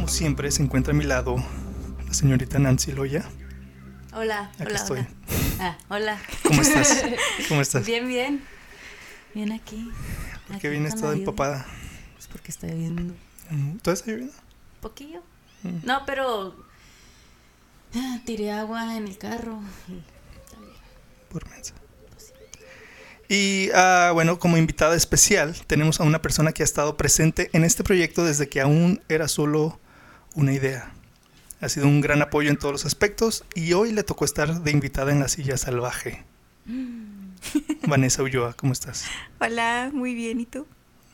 Como siempre, se encuentra a mi lado la señorita Nancy Loya. Hola, Aquí hola, estoy. hola. Ah, hola. ¿Cómo estás? ¿Cómo estás? Bien, bien. Bien aquí. ¿Por qué vienes toda empapada? Es porque está lloviendo Mm, ¿Todo está lloviendo? poquillo. Mm. No, pero ah, tiré agua en el carro. y. Por mensa. Y ah, bueno, como invitada especial tenemos a una persona que ha estado presente en este proyecto desde que aún era solo una idea. Ha sido un gran apoyo en todos los aspectos y hoy le tocó estar de invitada en la silla salvaje. Vanessa Ulloa, ¿cómo estás? Hola, muy bien, ¿y tú?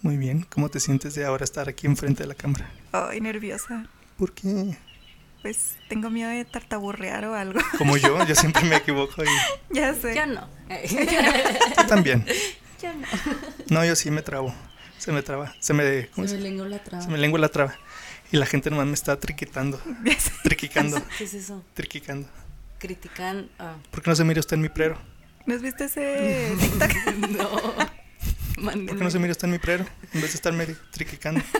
Muy bien. ¿Cómo te sientes de ahora estar aquí enfrente de la cámara? Ay, nerviosa. ¿Por qué? Pues tengo miedo de tartaburrear o algo. Como yo, yo siempre me equivoco y ya sé. Yo no. tú también. Yo no. No, yo sí me trabo. Se me traba. Se me, ¿cómo Se se- me lengua la traba. se me lengua la traba. Y la gente nomás me está triquitando. Triquicando. ¿Qué es eso? Triquicando. Critican. ah, ¿Por qué no se mira usted en mi prero? ¿No has visto ese TikTok? no. ¿Por qué no se mira usted en mi prero? En vez de estarme triquicando.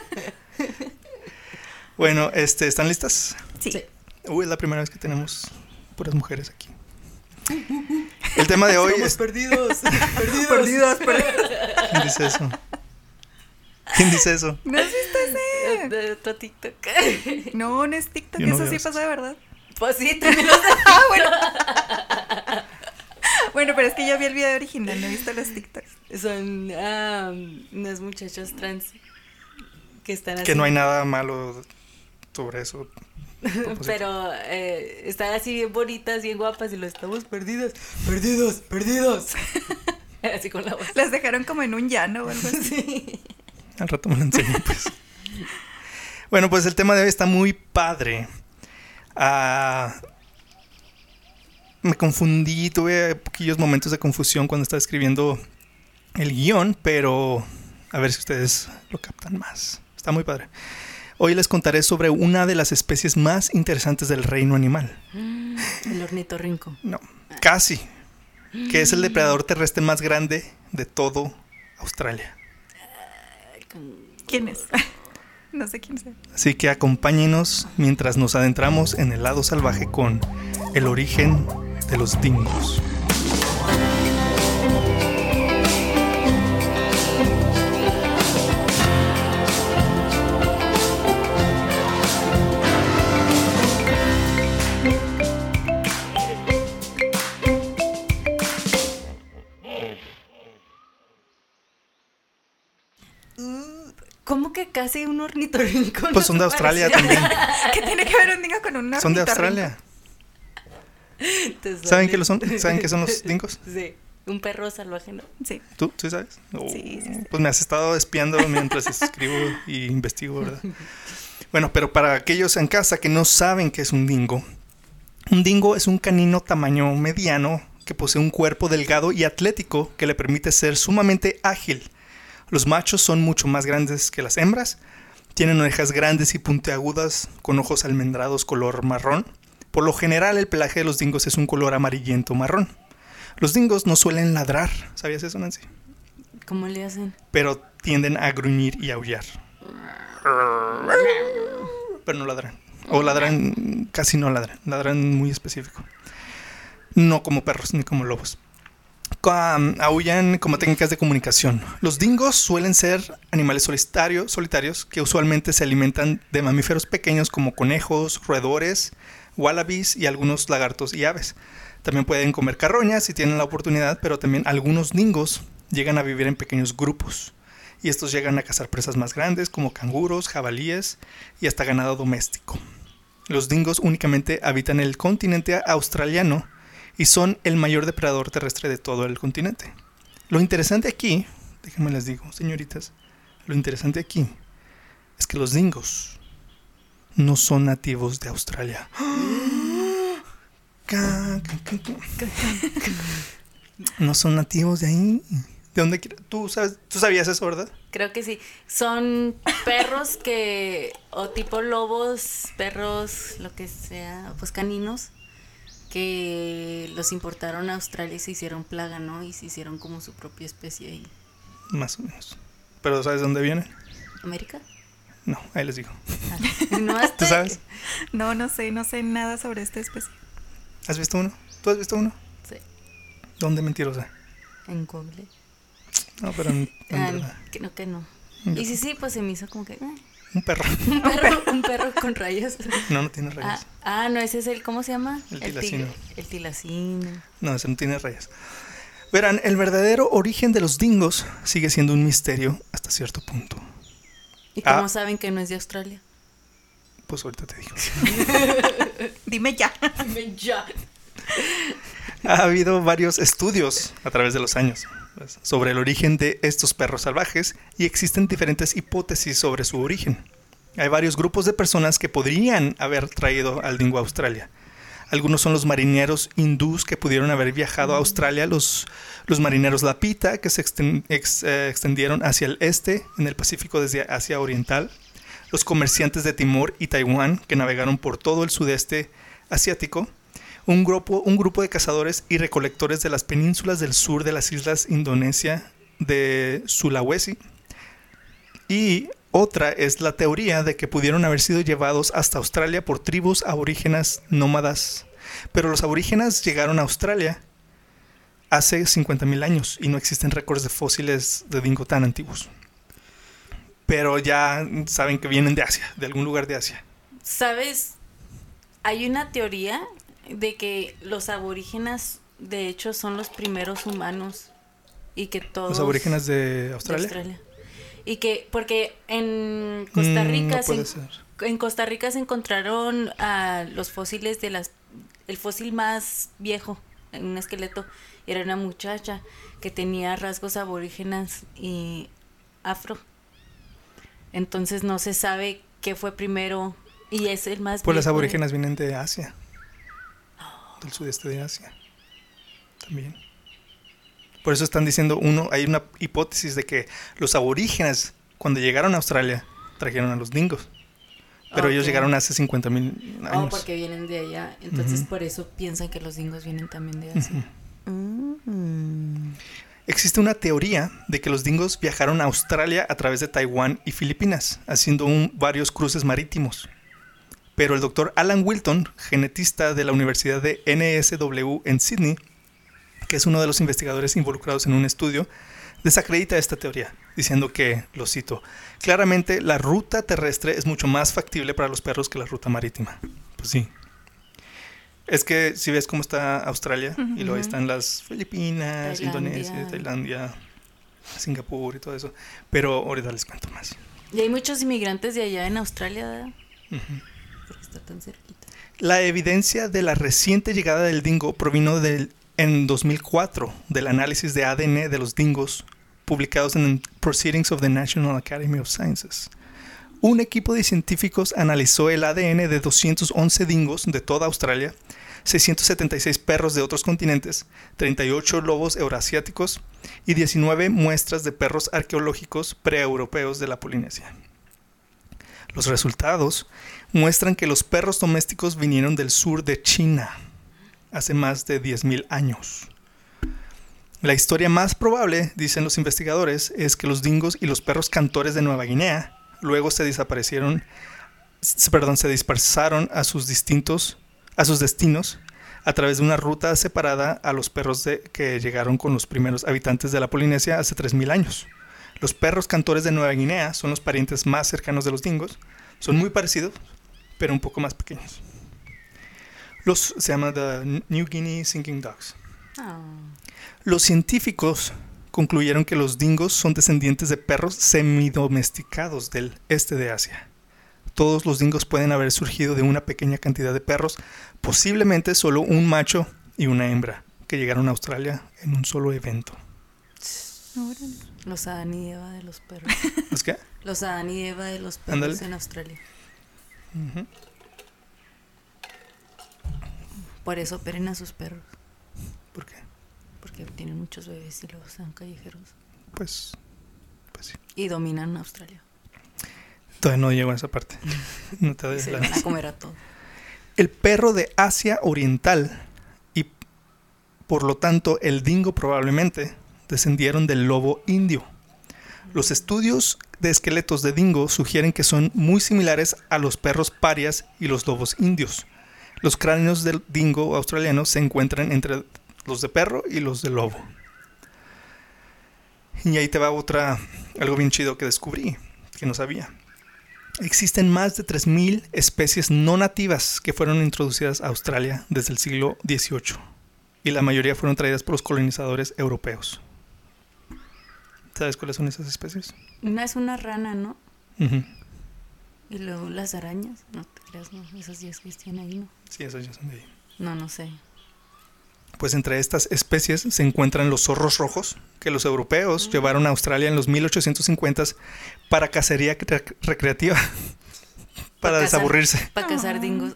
Bueno, este, ¿están listas? Sí. Sí. Uy, es la primera vez que tenemos puras mujeres aquí. El tema de hoy es... perdidos. perdidos. Perdidos, perdidos. ¿Quién dice eso? ¿Quién dice eso? ¿No has visto ese? De otro TikTok. No, no es TikTok, no eso sí pasa de verdad. Pues sí, también lo sé. Ah, bueno. bueno, pero es que yo vi el video original, no he visto los TikToks. Son ah, unas muchachas trans que están así. Que no hay nada malo sobre eso. Pero eh, están así bien bonitas, bien guapas y lo estamos perdidos. Perdidos, perdidos. así con la voz. Las dejaron como en un llano o algo así. Sí. Al rato me lo enseño, pues. Bueno, pues el tema de hoy está muy padre. Ah, me confundí, tuve poquillos momentos de confusión cuando estaba escribiendo el guion, pero a ver si ustedes lo captan más. Está muy padre. Hoy les contaré sobre una de las especies más interesantes del reino animal. El ornitorrinco. No, casi. Que es el depredador terrestre más grande de todo Australia. ¿Quién es? no sé quién sea. Así que acompáñenos mientras nos adentramos en el lado salvaje con el origen de los dingos. ¿Cómo que casi un ornitorrinco? Pues son de Australia también. ¿Qué tiene que ver un dingo con un Son de ornitorrinco? Australia. ¿Saben qué lo son? ¿Saben qué son los dingos? Sí, un perro salvaje, ¿no? Sí. ¿Tú? ¿Sí sabes? Oh, Sí, sí, sí. Pues me has estado espiando mientras escribo y investigo, ¿verdad? Bueno, pero para aquellos en casa que no saben qué es un dingo, un dingo es un canino tamaño mediano que posee un cuerpo delgado y atlético que le permite ser sumamente ágil. Los machos son mucho más grandes que las hembras, tienen orejas grandes y puntiagudas con ojos almendrados color marrón. Por lo general el pelaje de los dingos es un color amarillento marrón. Los dingos no suelen ladrar, ¿sabías eso, Nancy? ¿Cómo le hacen? pero tienden a gruñir y aullar. Pero no ladran. O ladran, casi no ladran. Ladran muy específico. No como perros ni como lobos. Aullan como técnicas de comunicación. Los dingos suelen ser animales solitarios que usualmente se alimentan de mamíferos pequeños como conejos, roedores, wallabies y algunos lagartos y aves. También pueden comer carroñas si tienen la oportunidad, pero también algunos dingos llegan a vivir en pequeños grupos. Y estos llegan a cazar presas más grandes como canguros, jabalíes y hasta ganado doméstico. Los dingos únicamente habitan el continente australiano y son el mayor depredador terrestre de todo el continente. Lo interesante aquí, déjenme les digo, señoritas, lo interesante aquí es que los dingos no son nativos de Australia. No son nativos de ahí. ¿De dónde ¿Tú, sabes, tú sabías eso, verdad? Creo que sí. Son perros que, o tipo lobos, perros, lo que sea, pues caninos, que los importaron a Australia y se hicieron plaga, ¿no? Y se hicieron como su propia especie ahí. Más o menos. ¿Pero sabes dónde vienen? ¿América? No, ahí les digo. Ah, No ¿Tú sabes? No, no sé, no sé nada sobre esta especie. ¿Has visto uno? ¿Tú has visto uno? Sí, ¿Dónde mentirosa? en Google. No, pero en, en Ah, verdad. creo que no. Y sí, sí, pues se me hizo como que... eh, Un perro. un, perro, un perro con rayas. No, no tiene Ah, rayas. ah, no, ese es el, ¿cómo se llama? El tilacino. El tilacino. No, ese no tiene rayas. Verán, el verdadero origen de los dingos sigue siendo un misterio hasta cierto punto. ¿Y Ah. cómo saben que no es de Australia? Pues ahorita te digo. Dime ya. ya. Ha habido varios estudios a través de los años sobre el origen de estos perros salvajes y existen diferentes hipótesis sobre su origen. Hay varios grupos de personas que podrían haber traído al dingo a Australia. Algunos son los marineros hindús que pudieron haber viajado a Australia, los, los marineros Lapita que se eh, extendieron hacia el este en el Pacífico desde Asia Oriental, los comerciantes de Timor y Taiwán que navegaron por todo el sudeste asiático, un grupo, un grupo de cazadores y recolectores de las penínsulas del sur de las islas Indonesia de Sulawesi. Y otra es la teoría de que pudieron haber sido llevados hasta Australia por tribus aborígenas nómadas. Pero los aborígenas llegaron a Australia hace 50.000 años y no existen récords de fósiles de dingo tan antiguos. Pero ya saben que vienen de Asia, de algún lugar de Asia. ¿Sabes? Hay una teoría de que los aborígenas, de hecho, son los primeros humanos y que todos... Los aborígenes de de Australia. Australia. Y que, porque en Costa Mm, Rica, no se, puede en- ser. en Costa Rica se encontraron los fósiles de las, el fósil más viejo, en un esqueleto, era una muchacha que tenía rasgos aborígenas y afro. Entonces no se sabe qué fue primero y es el más Pues las viejo aborígenes vienen de Asia. Del sudeste de Asia. También. Por eso están diciendo, uno, hay una hipótesis de que los aborígenes, cuando llegaron a Australia, trajeron a los dingos. Pero ellos Ok. llegaron hace 50 mil Oh, años. porque vienen de allá. Entonces por eso piensan que los dingos vienen también de Asia. Mm. Existe una teoría de que los dingos viajaron a Australia a través de Taiwán y Filipinas, haciendo un- varios cruces marítimos. Pero el doctor Alan Wilton, genetista de la Universidad de NSW en Sydney, que es uno de los investigadores involucrados en un estudio, desacredita esta teoría, diciendo que, lo cito, claramente la ruta terrestre es mucho más factible para los perros que la ruta marítima. Pues sí. Es que si ves cómo está Australia, y luego ahí están las Filipinas, Tailandia. Indonesia, Tailandia, Singapur y todo eso. Pero ahorita les cuento más. Y hay muchos inmigrantes de allá en Australia, ¿verdad? Porque La evidencia de la reciente llegada del dingo provino del, en 2004 del análisis de ADN de los dingos publicados en Proceedings of the National Academy of Sciences. Un equipo de científicos analizó el ADN de 211 dingos de toda Australia, 676 perros de otros continentes, 38 lobos eurasiáticos y 19 muestras de perros arqueológicos preeuropeos de la Polinesia. Los resultados muestran que los perros domésticos vinieron del sur de China hace más de 10.000 años. La historia más probable, dicen los investigadores, es que los dingos y los perros cantores de Nueva Guinea luego se desaparecieron, perdón, se dispersaron a sus distintos, a sus destinos a través de una ruta separada a los perros que llegaron con los primeros habitantes de la Polinesia hace 3.000 años. Los perros cantores de Nueva Guinea son los parientes más cercanos de los dingos. Son muy parecidos, pero un poco más pequeños. Los se llaman the New Guinea Singing Dogs. Ah. Los científicos concluyeron que los dingos son descendientes de perros semidomesticados del este de Asia. Todos los dingos pueden haber surgido de una pequeña cantidad de perros, posiblemente solo un macho y una hembra, que llegaron a Australia en un solo evento. Los Adán y Eva de los perros. ¿Es que? Los Adán y Eva de los perros en Australia. Por eso operen a sus perros. ¿Por qué? Porque tienen muchos bebés y luego sean callejeros. Pues, pues sí. Y dominan Australia. Todavía no llego a esa parte. No te doy se la- van a comer a todo. El perro de Asia Oriental y por lo tanto el dingo probablemente descendieron del lobo indio. Los estudios de esqueletos de dingo sugieren que son muy similares a los perros parias y los lobos indios. Los cráneos del dingo australiano se encuentran entre los de perro y los de lobo. Y ahí te va otra, algo bien chido que descubrí, que no sabía. Existen más de 3.000 especies no nativas que fueron introducidas a Australia desde el siglo XVIII y la mayoría fueron traídas por los colonizadores europeos. ¿Sabes cuáles son esas especies? Una es una rana, ¿no? Y luego las arañas. No te creas, no. Esas ya existían ahí, ¿no? Sí, esas ya son de ahí. No, no sé. Pues entre estas especies se encuentran los zorros rojos, que los europeos llevaron a Australia en los 1850s para cacería cre- recreativa, para cazar. desaburrirse. Para cazar Ah. dingos.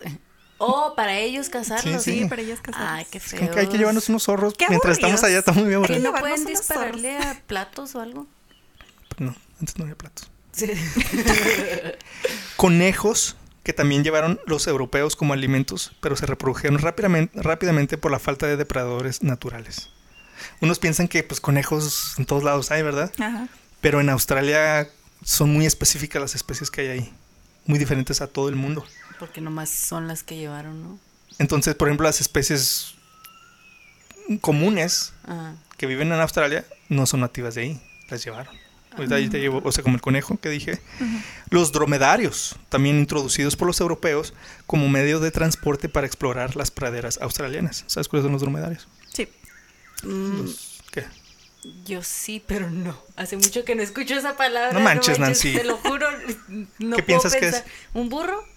Oh, para ellos cazarlos. Sí, Sí, sí. para ellas casadas. Ay, qué feo. Como que hay que llevarnos unos zorros Qué mientras estamos allá, estamos muy aburridos. ¿No pueden dispararle a platos o algo? No, antes no había platos. Sí. conejos que también llevaron los europeos como alimentos, pero se reprodujeron rápidamente, rápidamente por la falta de depredadores naturales. Unos piensan que pues conejos en todos lados hay, ¿verdad? Ajá. Pero en Australia son muy específicas las especies que hay ahí, muy diferentes a todo el mundo. Porque nomás son las que llevaron, ¿no? Entonces, por ejemplo, las especies comunes Ah, que viven en Australia no son nativas de ahí, las llevaron. Ahorita ahí te llevo, o sea, como el conejo que dije. Los dromedarios, también introducidos por los europeos como medio de transporte para explorar las praderas australianas. ¿Sabes cuáles son los dromedarios? Sí. mm, Los-. Yo sí, pero no. Hace mucho que no escucho esa palabra. No manches, Nancy. Te lo juro. No ¿Qué puedo piensas que es? pensar. ¿Un burro?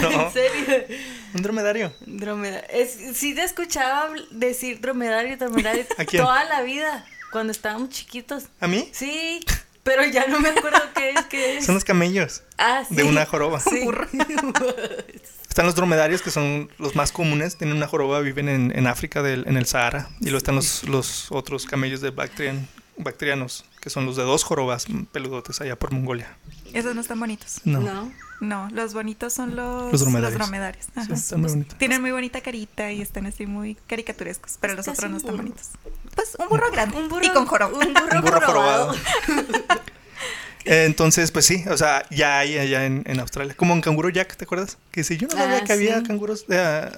No. ¿En serio? ¿Un dromedario? Dromedario. Es, sí te escuchaba decir dromedario, dromedario ¿A quién? toda la vida, cuando estábamos chiquitos. ¿A mí? Sí, pero ya no me acuerdo qué es, qué es. Son los camellos Ah, sí. de una joroba. Sí. Están los dromedarios que son los más comunes, tienen una joroba, viven en, en África, del- en el Sahara. Y luego están los, los otros camellos de bactrian, bactrianos, que son los de dos jorobas peludotes allá por Mongolia. Esos no están bonitos. No. No. No, los bonitos son los, Los dromedarios. dromedarios. Ajá. Sí, están muy bonitos. Tienen muy bonita carita y están así muy caricaturescos, pero los otros no están bonitos. Pues un burro grande Un burro, y con joroba. Un burro, Un burro jorobado. jorobado. Eh, Entonces, pues sí, o sea, ya hay allá en, en Australia. Como en Canguro Jack, ¿te acuerdas? Que si yo no sabía Ah, que había sí. canguros, eh,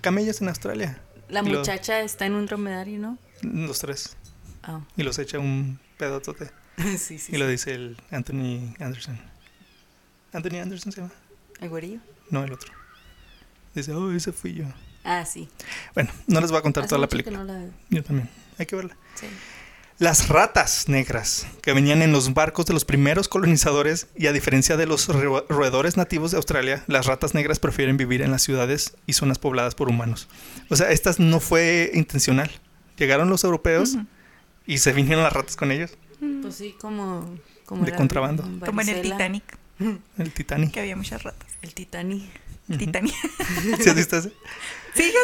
camellos en Australia. La Y muchacha está en un dromedario, ¿no? Los tres. Ah. Y los echa un pedotote. sí, sí. Y lo dice el Anthony Anderson. ¿Anthony Anderson se llama? ¿El güerillo? No, el otro. Dice, oh, ese fui yo. Ah, sí. Bueno, no les voy a contar Hace toda la película. no la veo. Yo también. Hay que verla. Sí. Las ratas negras que venían en los barcos de los primeros colonizadores y a diferencia de los ro- roedores nativos de Australia, las ratas negras prefieren vivir en las ciudades y zonas pobladas por humanos. O sea, estas no fue intencional. Llegaron los europeos Ujú. y se vinieron las ratas con ellos. Pues sí, como... como De contrabando. Como en el. Titanic, El Titanic. que había muchas ratas. El Titanic. El Titanic. ¿Sí has visto ese? ¿Sí, dije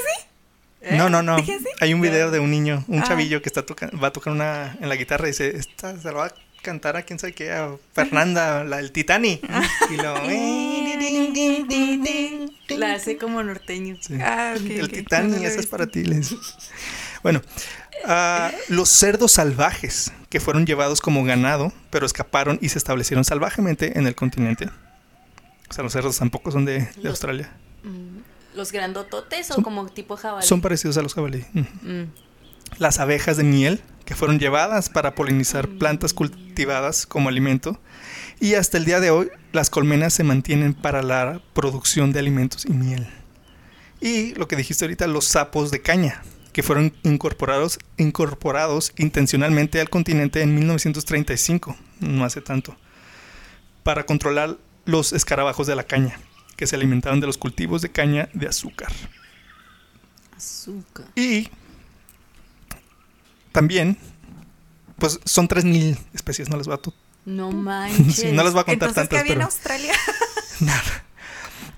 así? No, no, no. Hay un video de un niño, un Ah. chavillo que está toca- va a tocar una en la guitarra y dice, esta se la va a cantar a quién sabe qué, a Fernanda, la del Titanic. Y lo La hace como norteño. Sí. Ah, El ok. Titanic, No esa es para ti. le dice. Bueno, ah, los cerdos salvajes que fueron llevados como ganado, pero escaparon y se establecieron salvajemente en el continente. O sea, los cerdos tampoco son de, de Australia. Mm, ¿Los grandototes o Son- como tipo jabalí? Son parecidos a los jabalí. Mm. las abejas de miel que fueron llevadas para polinizar plantas cultivadas como alimento y hasta el día de hoy las colmenas se mantienen para la producción de alimentos y miel. Y lo que dijiste ahorita, los sapos de caña que fueron incorporados, incorporados intencionalmente al continente en 1935, no hace tanto, para controlar los escarabajos de la caña, que se alimentaban de los cultivos de caña de azúcar. Azúcar. Y también, pues son 3.000 especies, no les voy a No manches. Sí, no les voy a contar Entonces, ¿qué tantas, había en pero Australia? nada.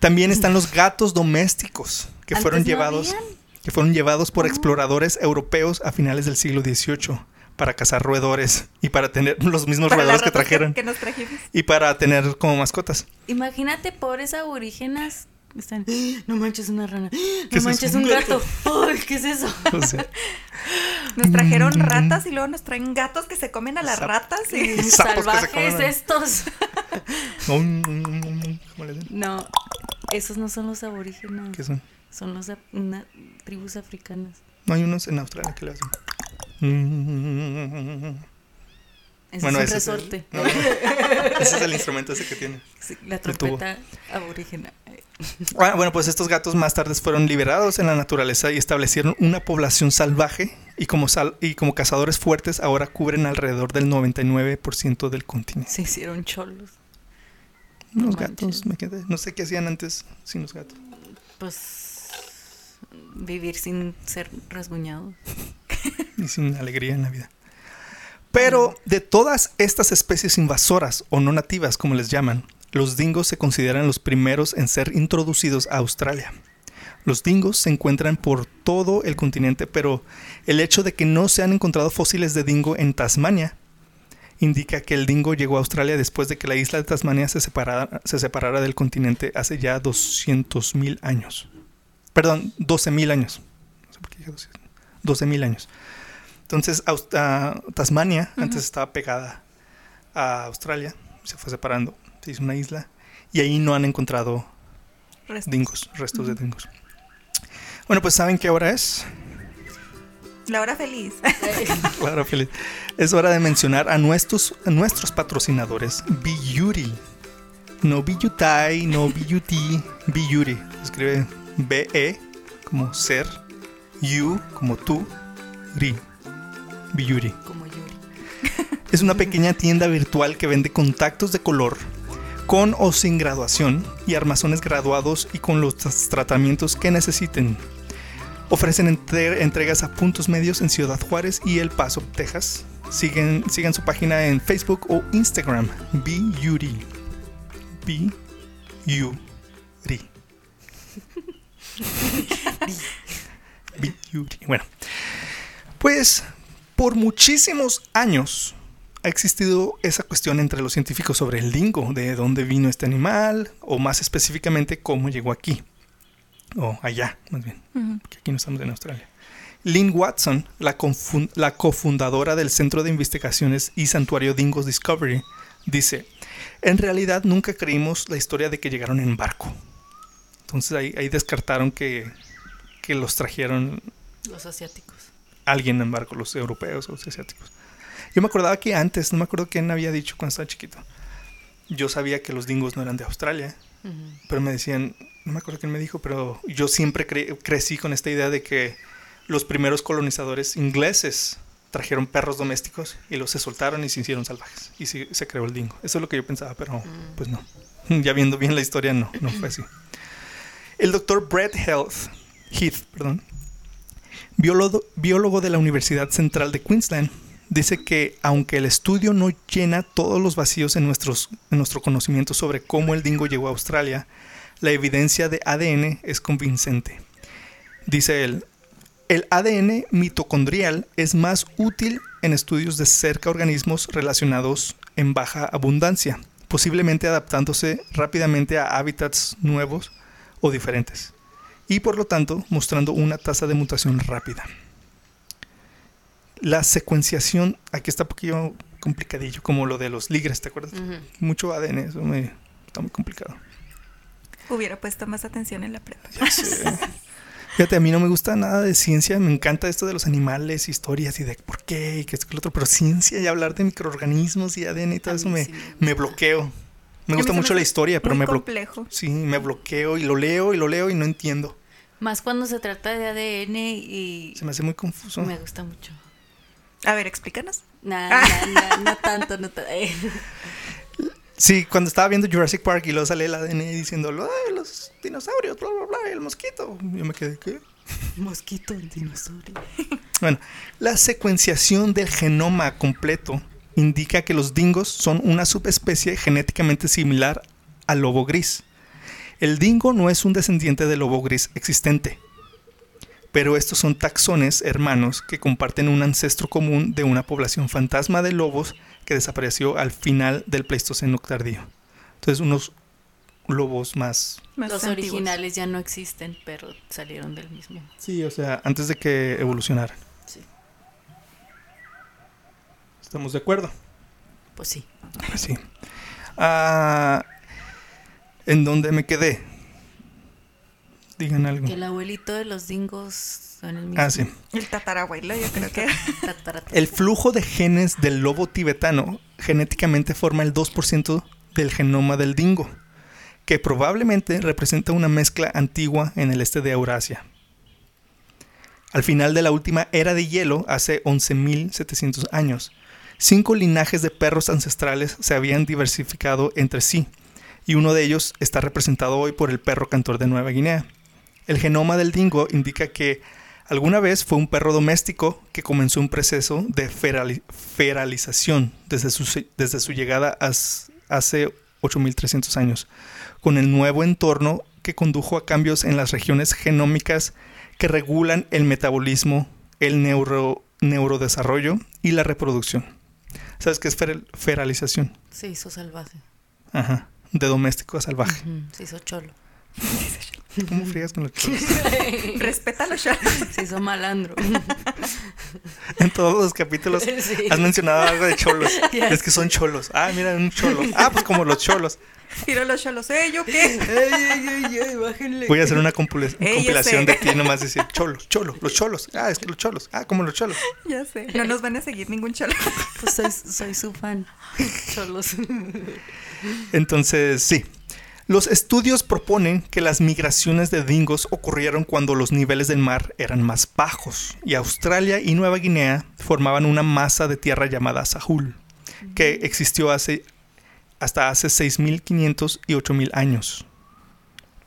También están los gatos domésticos que fueron no llevados habían. que fueron llevados por exploradores europeos a finales del siglo XVIII para cazar roedores y para tener los mismos Para las roedores que trajeron Que, nos trajimos. y para tener como mascotas. Imagínate, pobres aborígenas. Están, no manches una rana. ¿Qué No es manches un Un gato. Ay, ¿qué es eso? O sea, Nos trajeron Mm. ratas y luego nos traen gatos que se comen a las Sap- ratas. Y... Salvajes estos. ¿cómo le dicen? No, esos no son los aborígenes. ¿Qué son? Son una- tribus africanas. No hay unos en Australia que le hacen. Ese Bueno, es un ese es el- resorte. no, ese es el instrumento ese que tiene. Sí, la trompeta aborígena. Ah, bueno, pues estos gatos más tarde fueron liberados en la naturaleza y establecieron una población salvaje y como, sal- y como cazadores fuertes ahora cubren alrededor del 99% del continente. Se hicieron cholos. Los gatos, me quedé. No sé qué hacían antes sin los gatos. Pues vivir sin ser rasguñados. y sin alegría en la vida. Pero de todas estas especies invasoras o no nativas, como les llaman, los dingos se consideran los primeros en ser introducidos a Australia. Los dingos se encuentran por todo el continente, pero el hecho de que no se han encontrado fósiles de dingo en Tasmania indica que el dingo llegó a Australia después de que la isla de Tasmania se separara, se separara del continente hace ya 200.000 años. Perdón, 12.000 años. No sé por qué dije 200. 12.000 años. Entonces, ah, Tasmania antes estaba pegada a Australia, se fue separando, se hizo una isla, y ahí no han encontrado Restos. dingos, restos de dingos. Bueno, pues saben qué hora es. La hora feliz. Claro, Feliz. Es hora de mencionar a nuestros, a nuestros patrocinadores, Biyuri. No Biyutai, no Biyuti, Biyuri. Escribe B-E como ser, You como tú, Ri. Biyuri. Como Yuri. Es una pequeña tienda virtual que vende contactos de color con o sin graduación y armazones graduados y con los tratamientos que necesiten. Ofrecen entre- entregas a puntos medios en Ciudad Juárez y El Paso, Texas. Siguen, sigan su página en Facebook o Instagram, Biyuri. B-U-R-I. Biyuri. Bueno, pues por muchísimos años ha existido esa cuestión entre los científicos sobre el dingo, de dónde vino este animal, o más específicamente cómo llegó aquí. O allá, más bien, porque aquí no estamos en Australia. Lynn Watson, la, cofundadora del Centro de Investigaciones y Santuario Dingos Discovery, dice, en realidad nunca creímos la historia de que llegaron en barco. Entonces ahí, ahí descartaron que, que los trajeron Los asiáticos. Alguien en barco, los europeos o los asiáticos. Yo me acordaba que antes, no me acuerdo quién había dicho cuando estaba chiquito. Yo sabía que los dingos no eran de Australia, pero me decían, no me acuerdo quién me dijo, pero yo siempre cre- crecí con esta idea de que los primeros colonizadores ingleses trajeron perros domésticos y los se soltaron y se hicieron salvajes. Y se, se creó el dingo. Eso es lo que yo pensaba, pero Mm. pues no. Ya viendo bien la historia, no, no fue así. El doctor Brett Heath, Heath, perdón, biólogo, de la Universidad Central de Queensland, dice que aunque el estudio no llena todos los vacíos en, nuestros, en nuestro conocimiento sobre cómo el dingo llegó a Australia, la evidencia de ADN es convincente. Dice él, el ADN mitocondrial es más útil en estudios de cerca organismos relacionados en baja abundancia, posiblemente adaptándose rápidamente a hábitats nuevos o diferentes, y por lo tanto mostrando una tasa de mutación rápida. La secuenciación, aquí está un poquillo complicadillo, como lo de los ligres, ¿te acuerdas? Mucho ADN, eso me, está muy complicado. Hubiera puesto más atención en la prepa. Ya sé. Fíjate, a mí no me gusta nada de ciencia, me encanta esto de los animales, historias y de por qué y qué es que lo otro, pero ciencia y hablar de microorganismos y ADN y todo A eso me, sí me gusta. me bloqueo. Me gusta me mucho la historia, pero me bloqueo. complejo. Sí, me bloqueo y lo leo y lo leo y no entiendo. Más cuando se trata de ADN y Se me hace muy confuso. me gusta mucho. A ver, explícanos. Nah, Ah. nah, nah, no tanto, no tanto. Sí, cuando estaba viendo Jurassic Park y luego sale el ADN diciendo, "Ay, los dinosaurios, bla, bla, bla, y el mosquito. Yo me quedé, ¿qué? Mosquito, el dinosaurio. Bueno, la secuenciación del genoma completo indica que los dingos son una subespecie genéticamente similar al lobo gris. El dingo no es un descendiente del lobo gris existente, pero estos son taxones hermanos que comparten un ancestro común de una población fantasma de lobos que desapareció al final del Pleistoceno tardío. Entonces, unos lobos más... Más Los antiguos. originales ya no existen, pero salieron del mismo. Sí, o sea, antes de que evolucionaran. Sí. ¿Estamos de acuerdo? Pues sí. Pues sí. Ah, ¿En dónde me quedé? Digan algo. Que el abuelito de los dingos son el mismo. Ah, sí. El tatarabuelo, yo creo que. El flujo de genes del lobo tibetano genéticamente forma el 2% del genoma del dingo, que probablemente representa una mezcla antigua en el este de Eurasia. Al final de la última era de hielo, hace 11.700 años, cinco linajes de perros ancestrales se habían diversificado entre sí, y uno de ellos está representado hoy por el perro cantor de Nueva Guinea. El genoma del dingo indica que alguna vez fue un perro doméstico que comenzó un proceso de ferali- feralización desde su, llegada hace 8.300 años, con el nuevo entorno que condujo a cambios en las regiones genómicas que regulan el metabolismo, el neuro, neurodesarrollo y la reproducción. ¿Sabes qué es feral- feralización? Se hizo salvaje. Ajá, de doméstico a salvaje. Ujú, Se hizo cholo. ¿Cómo frías con los cholos? Respeta los shows. Se hizo malandro. En todos los capítulos Sí. has mencionado algo de cholos. Es que son cholos. Ah, mira, un cholo. Ah, pues como los cholos. Tiro los cholos. ¿Eh? ¿Yo qué? Ay, ay, ay, bájenle. Voy a hacer una compilación de ti nomás decir cholos, cholos, los cholos. Ah, es que los cholos. Ah, como los cholos. Ya sé. No nos van a seguir ningún cholo. Pues soy, soy su fan. Cholos. Entonces, sí. Los estudios proponen que las migraciones de dingos ocurrieron cuando los niveles del mar eran más bajos y Australia y Nueva Guinea formaban una masa de tierra llamada Sahul, que existió hace hasta hace 6.500 y 8.000 años.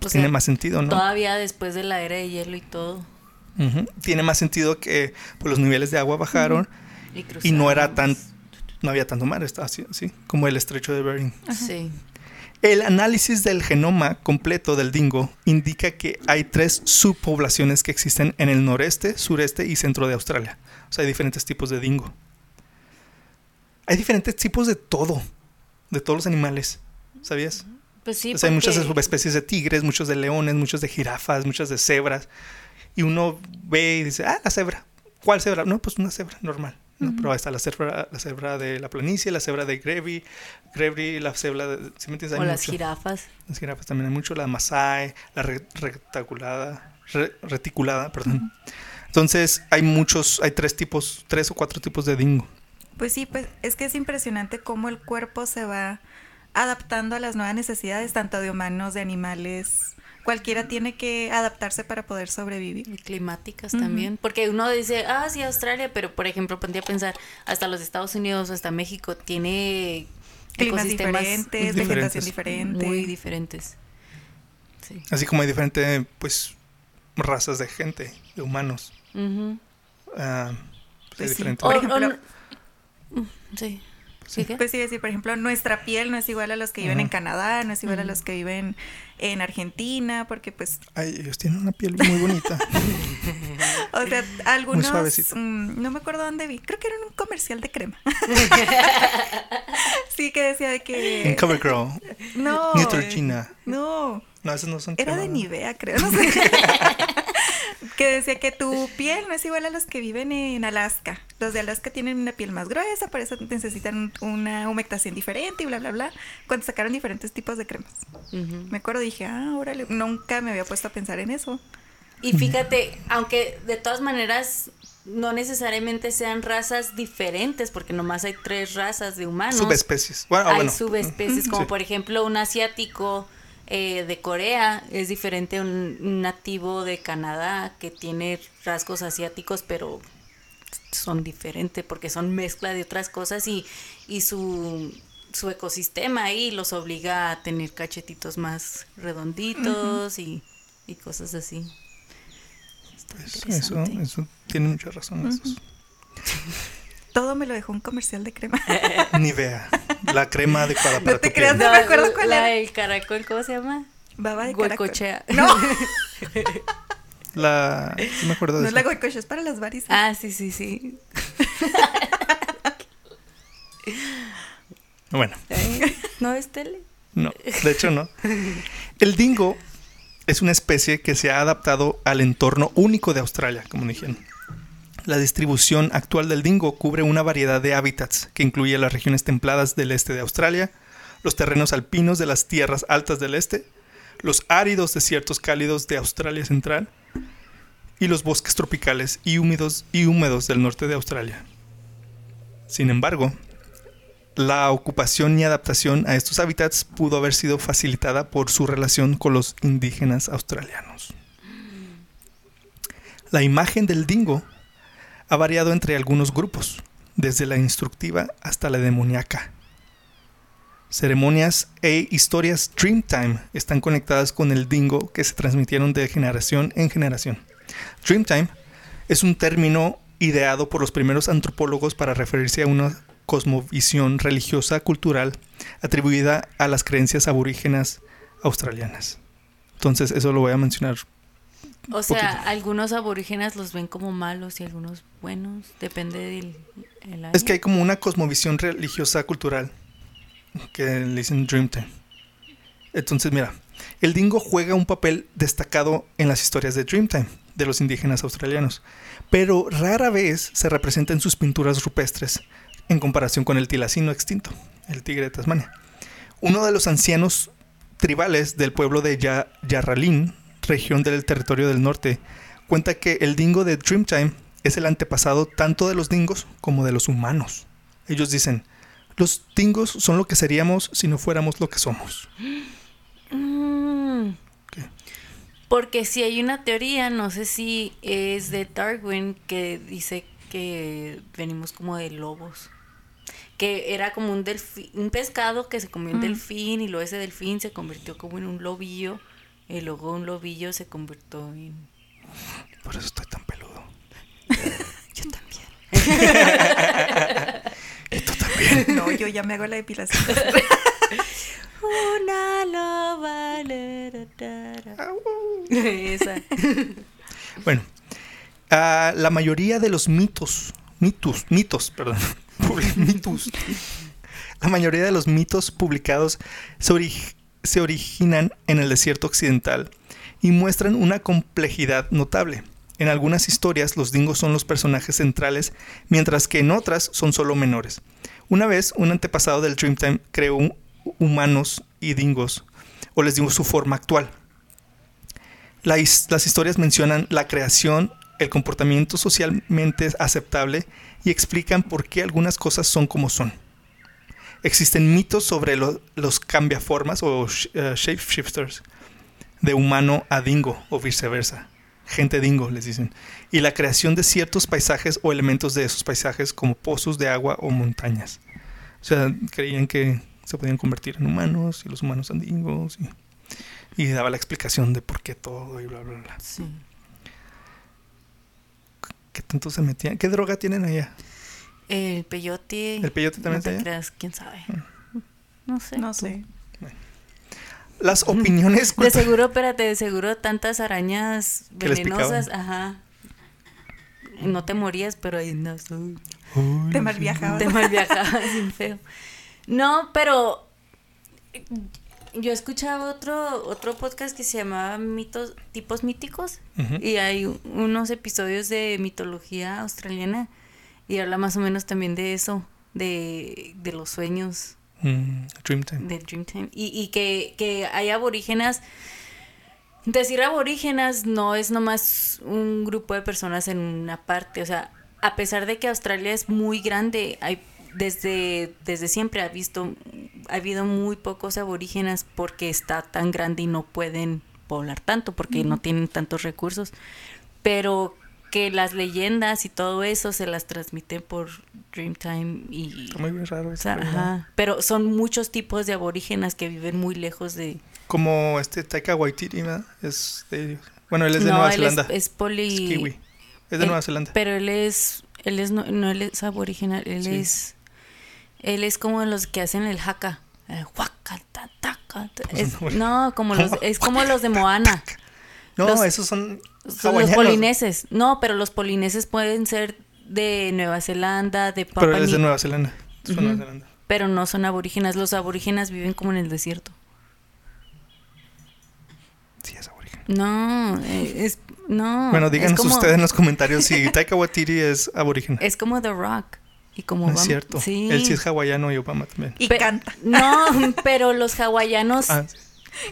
O Tiene sea, más sentido, ¿no? Todavía después de la era de hielo y todo. Tiene más sentido que pues, los niveles de agua bajaron Y, y no era tan, no había tanto mar, estaba así, así, como el estrecho de Bering. Sí. El análisis del genoma completo del dingo indica que hay tres subpoblaciones que existen en el noreste, sureste y centro de Australia. O sea, hay diferentes tipos de dingo. Hay diferentes tipos de todo, de todos los animales. ¿Sabías? Pues sí. O sea, hay muchas subespecies de tigres, muchos de leones, muchos de jirafas, muchas de cebras. Y uno ve y dice, ah, la cebra. ¿Cuál cebra? No, pues una cebra normal. ¿no? Pero ahí está la cebra, la cebra de la planicie, la cebra de Grevi, Grevi, la cebra de... ¿sí me entiendes? Hay O las jirafas. Las jirafas también hay mucho, la masai, la re- reticulada, perdón. Entonces hay muchos, hay tres tipos, tres o cuatro tipos de dingo. Pues sí, pues es que es impresionante cómo el cuerpo se va adaptando a las nuevas necesidades, tanto de humanos, de animales. Cualquiera tiene que adaptarse para poder sobrevivir. Y climáticas también. Porque uno dice, ah, sí, Australia, pero por ejemplo, ponte a pensar, hasta los Estados Unidos, hasta México, tiene Climas ecosistemas diferentes, diferentes. vegetación diferente. muy diferentes. Sí. Así como hay diferentes, pues, razas de gente, de humanos. Pues, hay Pues sí. diferentes. O- o- sí. ¿Sí qué? Pues sí, decir, por ejemplo, nuestra piel no es igual a los que viven en. Canadá, no es igual a los que viven en Argentina, porque pues, Ay, ellos tienen una piel muy bonita. o sea, algunos, suavecito. mm, no me acuerdo dónde vi, creo que era en un comercial de crema. sí, que decía de que... En CoverGirl, No, Neutrogena. no, No, esos no son era crema, de ¿no? Nivea, creo, no sé. que decía que tu piel no es igual a los que viven en Alaska. Los de Alaska tienen una piel más gruesa, por eso necesitan una humectación diferente y bla, bla, bla. Cuando sacaron diferentes tipos de cremas. Me acuerdo, dije, ah, órale, nunca me había puesto a pensar en eso. Y fíjate, aunque de todas maneras no necesariamente sean razas diferentes, porque nomás hay tres razas de humanos. Subespecies. Bueno, ah, hay bueno. subespecies, como Sí. por ejemplo un asiático eh, de Corea es diferente a un, nativo de Canadá que tiene rasgos asiáticos, pero son diferentes porque son mezcla de otras cosas y, y su, su ecosistema ahí los obliga a tener cachetitos más redonditos y, y cosas así. Pues eso, eso tiene mucha razón. esos. Todo me lo dejó un comercial de crema. Nivea. La crema adecuada para No te tu creas, piel. No me acuerdo cuál la era. del caracol, ¿cómo se llama? Baba de caracol. Goicochea. No, La... sí me acuerdo de no es la goicocha, es para las varices. Ah, sí, sí, sí. Bueno, ¿No es tele? no. De hecho, no. El dingo es una especie que se ha adaptado al entorno único de Australia, como dijeron. La distribución actual del dingo cubre una variedad de hábitats que incluye las regiones templadas del este de Australia, los terrenos alpinos de las tierras altas del este, los áridos desiertos cálidos de Australia Central y los bosques tropicales y húmedos, y húmedos del norte de Australia. Sin embargo, la ocupación y adaptación a estos hábitats pudo haber sido facilitada por su relación con los indígenas australianos. La imagen del dingo ha variado entre algunos grupos, desde la instructiva hasta la demoníaca. Ceremonias e historias Dreamtime están conectadas con el dingo que se transmitieron de generación en generación. Dreamtime es un término ideado por los primeros antropólogos para referirse a una cosmovisión religiosa cultural atribuida a las creencias aborígenas australianas. Entonces, eso lo voy a mencionar. O sea, Poquito. algunos aborígenes los ven como malos y algunos buenos. Depende del el área. Es que hay como una cosmovisión religiosa cultural que le dicen Dreamtime. Entonces, mira, el dingo juega un papel destacado en las historias de Dreamtime de los indígenas australianos, pero rara vez se representa en sus pinturas rupestres en comparación con el tilacino extinto, el tigre de Tasmania. Uno de los ancianos tribales del pueblo de Ya- Yarralin, región del territorio del norte, cuenta que el dingo de Dreamtime es el antepasado tanto de los dingos como de los humanos. Ellos dicen, los dingos son lo que seríamos si no fuéramos lo que somos. Mm. ¿Qué? Porque si hay una teoría, no sé si es de Darwin, que dice que venimos como de lobos. Que era como un delfín, un pescado que se comió un Mm. delfín y luego ese delfín se convirtió como en un lobillo y luego un lobillo se convirtió en... Por eso estoy tan peludo. Yo también. Y tú también. No, yo ya me hago la depilación. Una loba. la, la, la, la. Esa. Bueno, ah, la mayoría de los mitos, mitos, mitos, perdón, mitos, la mayoría de los mitos publicados se, ori- se originan en el desierto occidental y muestran una complejidad notable. En algunas historias los dingos son los personajes centrales, mientras que en otras son solo menores. Una vez, un antepasado del Dreamtime creó humanos y dingos, o les dio su forma actual. Las historias mencionan la creación, el comportamiento socialmente aceptable y explican por qué algunas cosas son como son. Existen mitos sobre lo- los cambiaformas o eh, shapeshifters de humano a dingo o viceversa. Gente dingo les dicen. Y la creación de ciertos paisajes o elementos de esos paisajes como pozos de agua o montañas. O sea, creían que se podían convertir en humanos y los humanos en dingos y y daba la explicación de por qué todo y bla, bla, bla. Sí. ¿Qué tanto se metían? ¿Qué droga tienen allá? El peyote. ¿El peyote también no te creas, quién sabe. No sé. No tú. sé. Las opiniones... De seguro, espérate, de seguro tantas arañas venenosas, ajá. No te morías, pero ahí no soy. Uy, Te mal viajaba. Te mal viajabas sin feo. No, pero yo escuchaba otro otro podcast que se llamaba mitos tipos míticos y hay unos episodios de mitología australiana y habla más o menos también de eso, de, de los sueños Mm, Dreamtime. Y, y que, que hay aborígenas. Decir aborígenas no es nomás un grupo de personas en una parte. O sea, a pesar de que Australia es muy grande, hay desde, desde siempre ha visto, ha habido muy pocos aborígenas porque está tan grande y no pueden poblar tanto, porque no tienen tantos recursos. Pero que las leyendas y todo eso se las transmiten por Dreamtime y Está muy raro o eso, sea, ¿verdad? ajá. Pero son muchos tipos de aborígenes que viven muy lejos de. Como este Taika Waititi, ¿verdad? Es de... Bueno, él es de no, Nueva él Zelanda. es, es poli. Es kiwi. Es de él- Nueva Zelanda. Pero él es él es no, no él es aboriginal, él Sí. es él es como los que hacen el haka. ta. Pues Es- no, no, como los es como los de Moana. No, Los- esos son Son los polineses. No, pero los polineses pueden ser de Nueva Zelanda, de Papua Pero es de Nueva Zelanda. De Ujú. Nueva Zelanda. pero no son aborígenas. Los aborígenas viven como en el desierto. Sí, es aborigen. No, eh, es no. bueno, díganos como- ustedes en los comentarios si Taika Waititi es aborigen. Es como The Rock. Y como No es cierto. Sí. Él sí es hawaiano y Obama también. Y Pe- canta. No, pero los hawaianos, Ah, sí.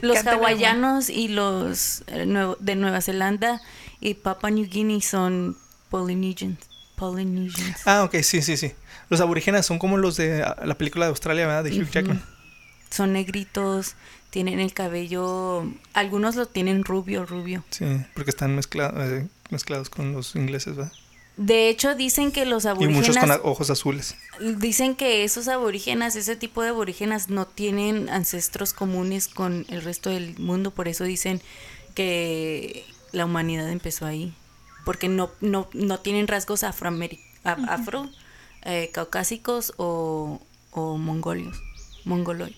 Los hawaianos y los eh, de Nueva Zelanda y Papua New Guinea son Polynesians. Polynesians. Ah, ok, sí, sí, sí. Los aborígenes son como los de ah, la película de Australia, ¿verdad? De Hugh Ujú. Jackman. Son negritos, tienen el cabello, algunos lo tienen rubio, rubio. Sí, porque están mezcla- eh, mezclados con los ingleses, ¿verdad? De hecho, dicen que los Y aborígenes muchos con ojos azules. Dicen que esos aborígenas, ese tipo de aborígenas no tienen ancestros comunes con el resto del mundo, por eso dicen que la humanidad empezó ahí, porque no no, no tienen rasgos afroameri- a- afro, eh, caucásicos o, o mongolios, mongoloid,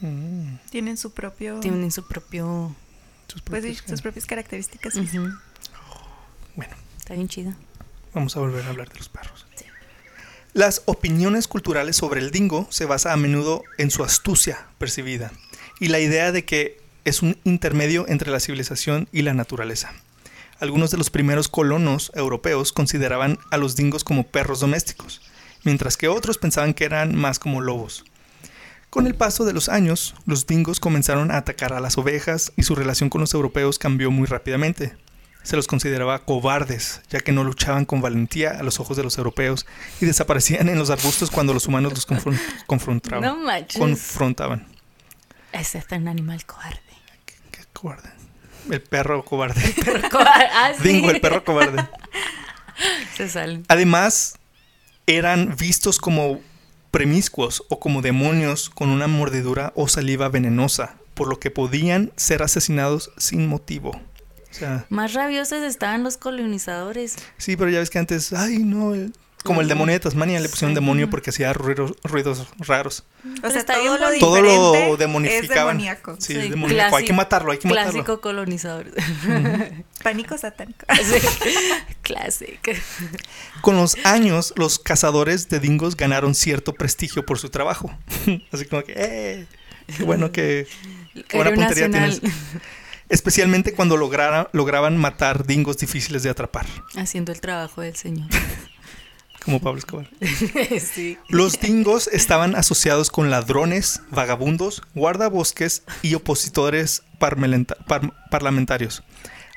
Mm, Tienen su propio. tienen su propio... sus Pues sus propias características. Ujú, Bueno, Está bien chido. Vamos a volver a hablar de los perros. Las opiniones culturales sobre el dingo se basa a menudo en su astucia percibida y la idea de que es un intermedio entre la civilización y la naturaleza. Algunos de los primeros colonos europeos consideraban a los dingos como perros domésticos, mientras que otros pensaban que eran más como lobos. Con el paso de los años, los dingos comenzaron a atacar a las ovejas y su relación con los europeos cambió muy rápidamente. Se los consideraba cobardes, ya que no luchaban con valentía a los ojos de los europeos y desaparecían en los arbustos cuando los humanos los confron- confrontaban. No manches. confrontaban. Ese es un animal cobarde. Qué cobarde. El perro cobarde. Pero cobarde. Ah, sí. Dingo, el perro cobarde. Se salen. Además, eran vistos como premiscuos o como demonios con una mordedura o saliva venenosa, por lo que podían ser asesinados sin motivo. O sea, Más rabiosos estaban los colonizadores. sí, pero ya ves que antes, ay, no, el- como el demonio de Tasmania le pusieron Sí. demonio porque hacía ruidos, ruidos raros. O sea, está todo lo. Todo lo demonificaban. Es demoníaco. Sí, Sí, es demoníaco. Hay que matarlo, hay que matarlo. Clásico colonizador. Pánico satánico. Sí, Clásico. Con los años, los cazadores de dingos ganaron cierto prestigio por su trabajo. Así como que, ¡eh! Qué bueno que. Qué buena puntería nacional. tienes. Especialmente cuando lograra- lograban matar dingos difíciles de atrapar, Haciendo el trabajo del señor. como Pablo Escobar. sí. Los dingos estaban asociados con ladrones, vagabundos, guardabosques y opositores par- parlamentarios.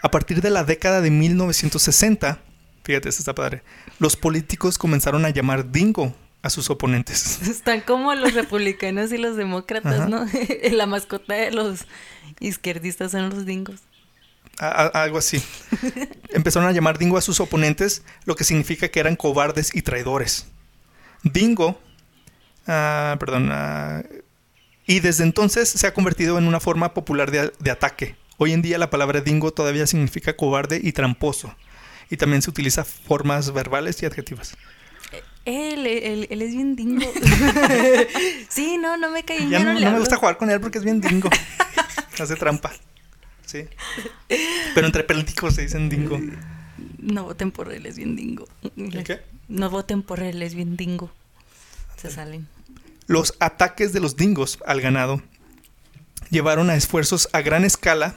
A partir de la década de 1960, fíjate, esto está padre, los políticos comenzaron a llamar dingo a sus oponentes. Están como los republicanos y los demócratas, Ajá. ¿no? La mascota de los izquierdistas son los dingos. A- a- algo así. Empezaron a llamar dingo a sus oponentes, lo que significa que eran cobardes y traidores. Dingo, ah, perdón, ah, y desde entonces se ha convertido en una forma popular de, de ataque. Hoy en día la palabra dingo todavía significa cobarde y tramposo. Y también se utiliza formas verbales y adjetivas. Él, él, él es bien dingo. sí, no, no me caí. Ya no, me gusta jugar con él porque es bien dingo. Hace trampa. Sí. Pero entre políticos se dicen dingo. No voten por él, es bien dingo. qué? No voten por él, es bien dingo. Se salen. Los ataques de los dingos al ganado llevaron a esfuerzos a gran escala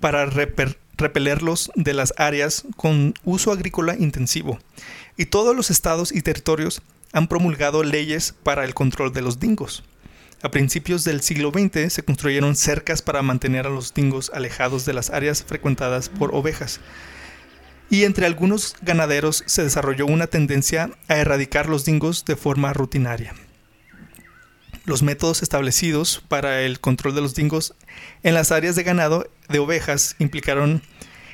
para reper- repelerlos de las áreas con uso agrícola intensivo. Y todos los estados y territorios han promulgado leyes para el control de los dingos. A principios del siglo XX se construyeron cercas para mantener a los dingos alejados de las áreas frecuentadas por ovejas. Y entre algunos ganaderos se desarrolló una tendencia a erradicar los dingos de forma rutinaria. Los métodos establecidos para el control de los dingos en las áreas de ganado de ovejas implicaron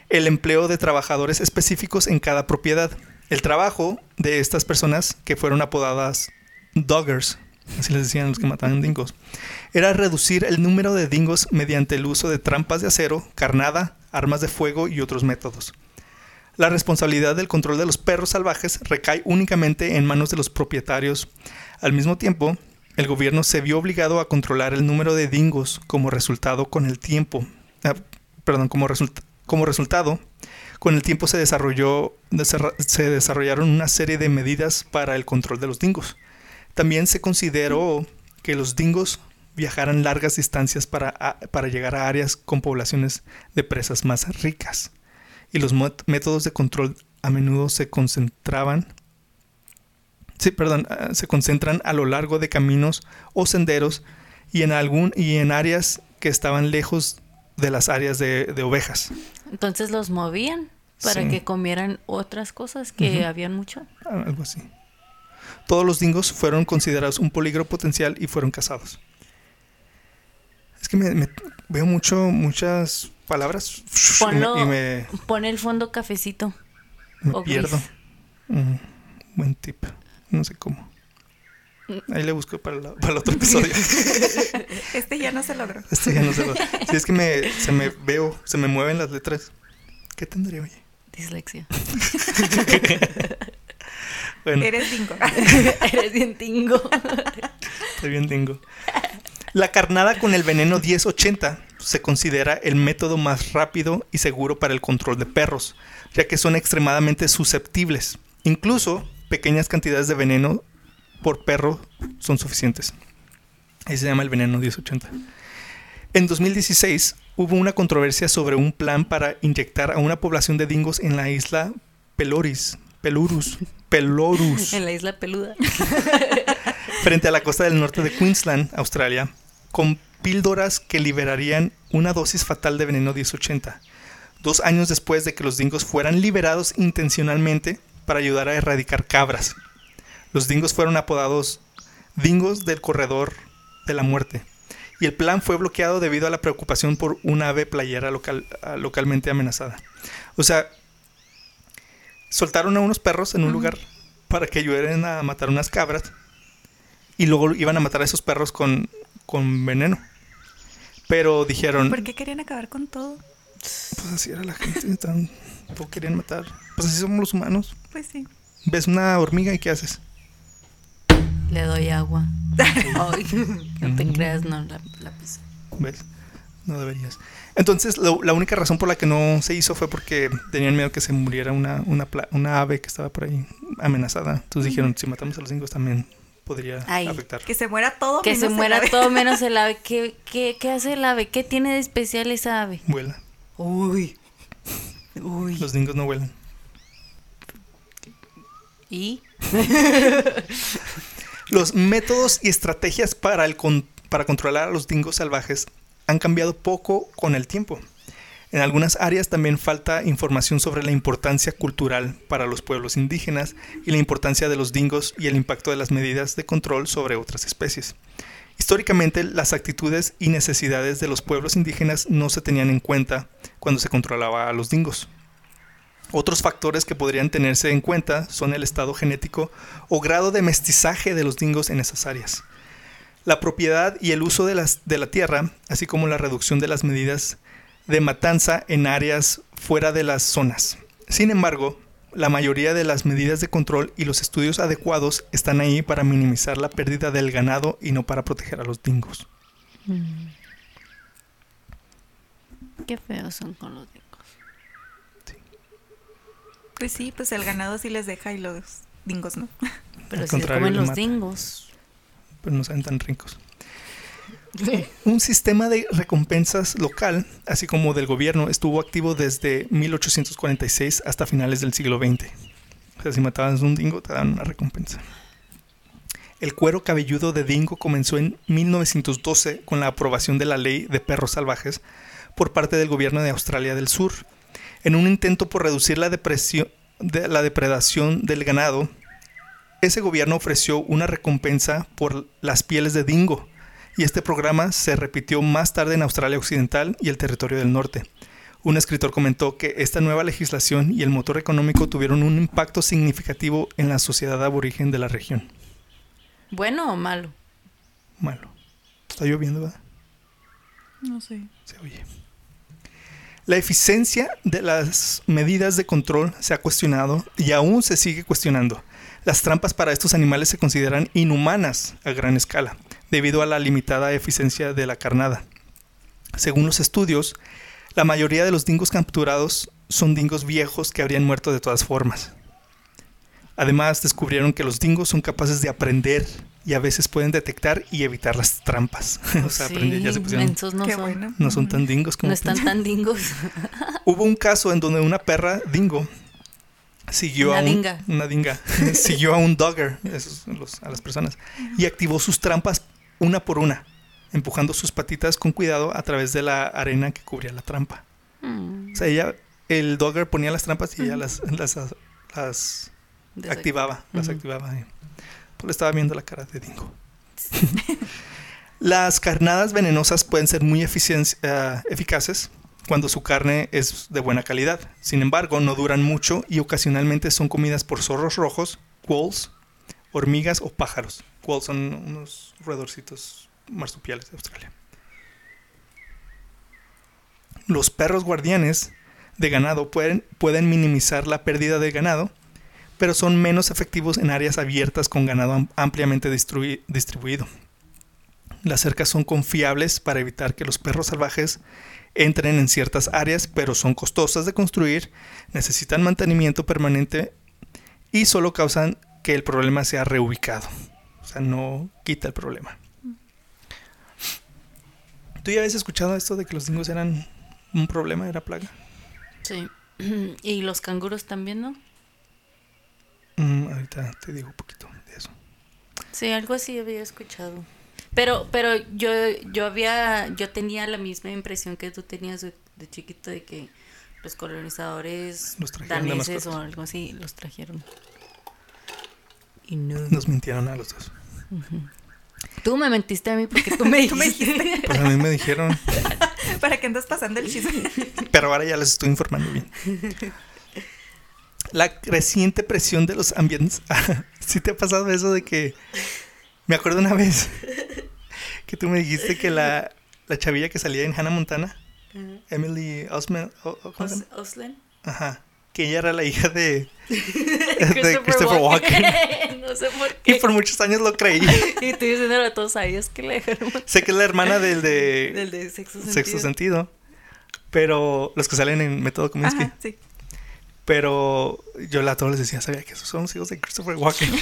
el empleo de trabajadores específicos en cada propiedad. El trabajo de estas personas, que fueron apodadas doggers, así les decían los que mataban dingos, era reducir el número de dingos mediante el uso de trampas de acero, carnada, armas de fuego y otros métodos. La responsabilidad del control de los perros salvajes recae únicamente en manos de los propietarios. Al mismo tiempo, el gobierno se vio obligado a controlar el número de dingos como resultado con el tiempo. ah, perdón, como, result- como resultado, con el tiempo se desarrolló se desarrollaron una serie de medidas para el control de los dingos. También se consideró que los dingos viajaran largas distancias para, para llegar a áreas con poblaciones de presas más ricas. Y los métodos de control a menudo se concentraban sí, perdón, ah, se concentran a lo largo de caminos o senderos y en algún y en áreas que estaban lejos de las áreas de, de ovejas. Entonces los movían para Sí. que comieran otras cosas que habían mucho. Ah, algo así. Todos los dingos fueron considerados un peligro potencial y fueron cazados. Es que me, me- veo mucho, muchas palabras y Ponlo- me, y me- Pone el fondo cafecito. me o pierdo. Mm, buen tip. No sé cómo. Ahí le busco para, la- para el otro episodio. Este ya no se logró. Este ya no sé. lo- Si es que me, se me veo, se me mueven las letras. ¿Qué tendría, oye? Dislexia. Bueno, Eres bingo. Eres bien tingo. Estoy bien dingo. La carnada con el veneno 1080 se considera el método más rápido y seguro para el control de perros, ya que son extremadamente susceptibles. Incluso pequeñas cantidades de veneno por perro son suficientes. Ahí se llama el veneno 1080. En 2016 hubo una controversia sobre un plan para inyectar a una población de dingos en la isla Peloris, Pelurus, Pelorus en la isla peluda. frente a la costa del norte de Queensland, Australia, con píldoras que liberarían una dosis fatal de veneno 1080, dos años después de que los dingos fueran liberados intencionalmente para ayudar a erradicar cabras. Los dingos fueron apodados dingos del corredor de la muerte, y el plan fue bloqueado debido a la preocupación por una ave playera local, ah, localmente amenazada. O sea, soltaron a unos perros en un lugar para que ayuden a matar unas cabras y luego iban a matar a esos perros con, con veneno. Pero dijeron, ¿Por qué querían acabar con todo? pues así era la gente, tan, todo querían matar. Pues así somos los humanos. Pues sí. Ves una hormiga y ¿qué haces? Le doy agua. Ay, no te creas, no, la, la piso. ¿Ves? No deberías. Entonces, lo- la única razón por la que no se hizo fue porque tenían miedo que se muriera una, una, pla- una ave que estaba por ahí amenazada. Entonces dijeron, si matamos a los dingos también podría Ay, afectar. Que se muera todo. Que se el muera ave. todo menos el ave. ¿Qué, qué, ¿Qué hace el ave? ¿Qué tiene de especial esa ave? Vuela. Uy. Uy. Los dingos no vuelan. Los métodos y estrategias para, para controlar a los dingos salvajes han cambiado poco con el tiempo. En algunas áreas también falta información sobre la importancia cultural para los pueblos indígenas y la importancia de los dingos y el impacto de las medidas de control sobre otras especies. Históricamente, las actitudes y necesidades de los pueblos indígenas no se tenían en cuenta cuando se controlaba a los dingos. Otros factores que podrían tenerse en cuenta son el estado genético o grado de mestizaje de los dingos en esas áreas, la propiedad y el uso de, las, de la tierra, así como la reducción de las medidas de matanza en áreas fuera de las zonas. Sin embargo, la mayoría de las medidas de control y los estudios adecuados están ahí para minimizar la pérdida del ganado y no para proteger a los dingos. Qué feos son con los dingos. Pues sí, pues el ganado sí les deja y los dingos no. Pero Al si se comen los mata. dingos. pero no saben tan ricos. Un sistema de recompensas local, así como del gobierno, estuvo activo desde 1846 hasta finales del siglo XX. O sea, si matabas un dingo, te daban una recompensa. El cuero cabelludo de dingo comenzó en 1912 con la aprobación de la ley de perros salvajes por parte del gobierno de Australia del Sur. En un intento por reducir la, depresión, de, la depredación del ganado, ese gobierno ofreció una recompensa por las pieles de dingo, y este programa se repitió más tarde en Australia Occidental y el territorio del norte. Un escritor comentó que esta nueva legislación y el motor económico tuvieron un impacto significativo en la sociedad aborigen de la región. ¿Bueno o malo? Malo. Está lloviendo, ¿verdad? No sé. Se oye. La eficiencia de las medidas de control se ha cuestionado y aún se sigue cuestionando. Las trampas para estos animales se consideran inhumanas a gran escala, debido a la limitada eficiencia de la carnada. Según los estudios, la mayoría de los dingos capturados son dingos viejos que habrían muerto de todas formas. Además, descubrieron que los dingos son capaces de aprender y a veces pueden detectar y evitar las trampas. o sea, Sí, aprendí- ya se pusieron- mensos no Qué son. bueno. no son tan dingos como No están tan dingos. Hubo un caso en donde una perra dingo siguió Una a un, dinga. una dinga siguió a un dogger esos, los- a las personas y activó sus trampas una por una, empujando sus patitas con cuidado a través de la arena que cubría la trampa. Mm, O sea, ella, el dogger ponía las trampas y ella las, las, las activaba, las Ujú. activaba. Le estaba viendo la cara de dingo. las carnadas venenosas pueden ser muy eh, eficaces cuando su carne es de buena calidad. Sin embargo, no duran mucho y ocasionalmente son comidas por zorros rojos, quolls, hormigas o pájaros. Quolls son unos roedorcitos marsupiales de Australia. Los perros guardianes de ganado pueden minimizar la pérdida de ganado, pero son menos efectivos en áreas abiertas con ganado am- ampliamente distribuido. Las cercas son confiables para evitar que los perros salvajes entren en ciertas áreas, pero son costosas de construir, necesitan mantenimiento permanente y solo causan que el problema sea reubicado. O sea, no quita el problema. ¿Tú ya habías escuchado esto de que los dingos eran un problema, era plaga? Sí. Y los canguros también, ¿no? Mm, ahorita te digo un poquito de eso. Sí, algo así había escuchado. Pero, pero yo, yo había, yo tenía la misma impresión que tú tenías de, de chiquito de que los colonizadores Los daneses o algo así los trajeron. Y no. Nos mintieron a los dos. Tú me mentiste a mí porque tú me Tú me dijiste. Pues a mí me dijeron, ¿Para qué andas pasando el chisme? pero ahora ya les estoy informando bien. La creciente presión de los ambientes. ¿Sí te ha pasado eso de que... Me acuerdo una vez que tú me dijiste que la, la chavilla que salía en Hannah Montana, Emily Osment, o-. Ajá. Que ella era la hija de, de Christopher, Christopher Walken. no sé por qué. Y por muchos años lo creí. Y tú diciéndole a todos, ¿sabías que la dejaron Sé que es la hermana del de del de sexo sentido? Sexto Sentido. Pero los que salen en Método Kominsky. Ajá, sí. Pero yo a todos les decía, sabía que esos son los hijos de Christopher Walken.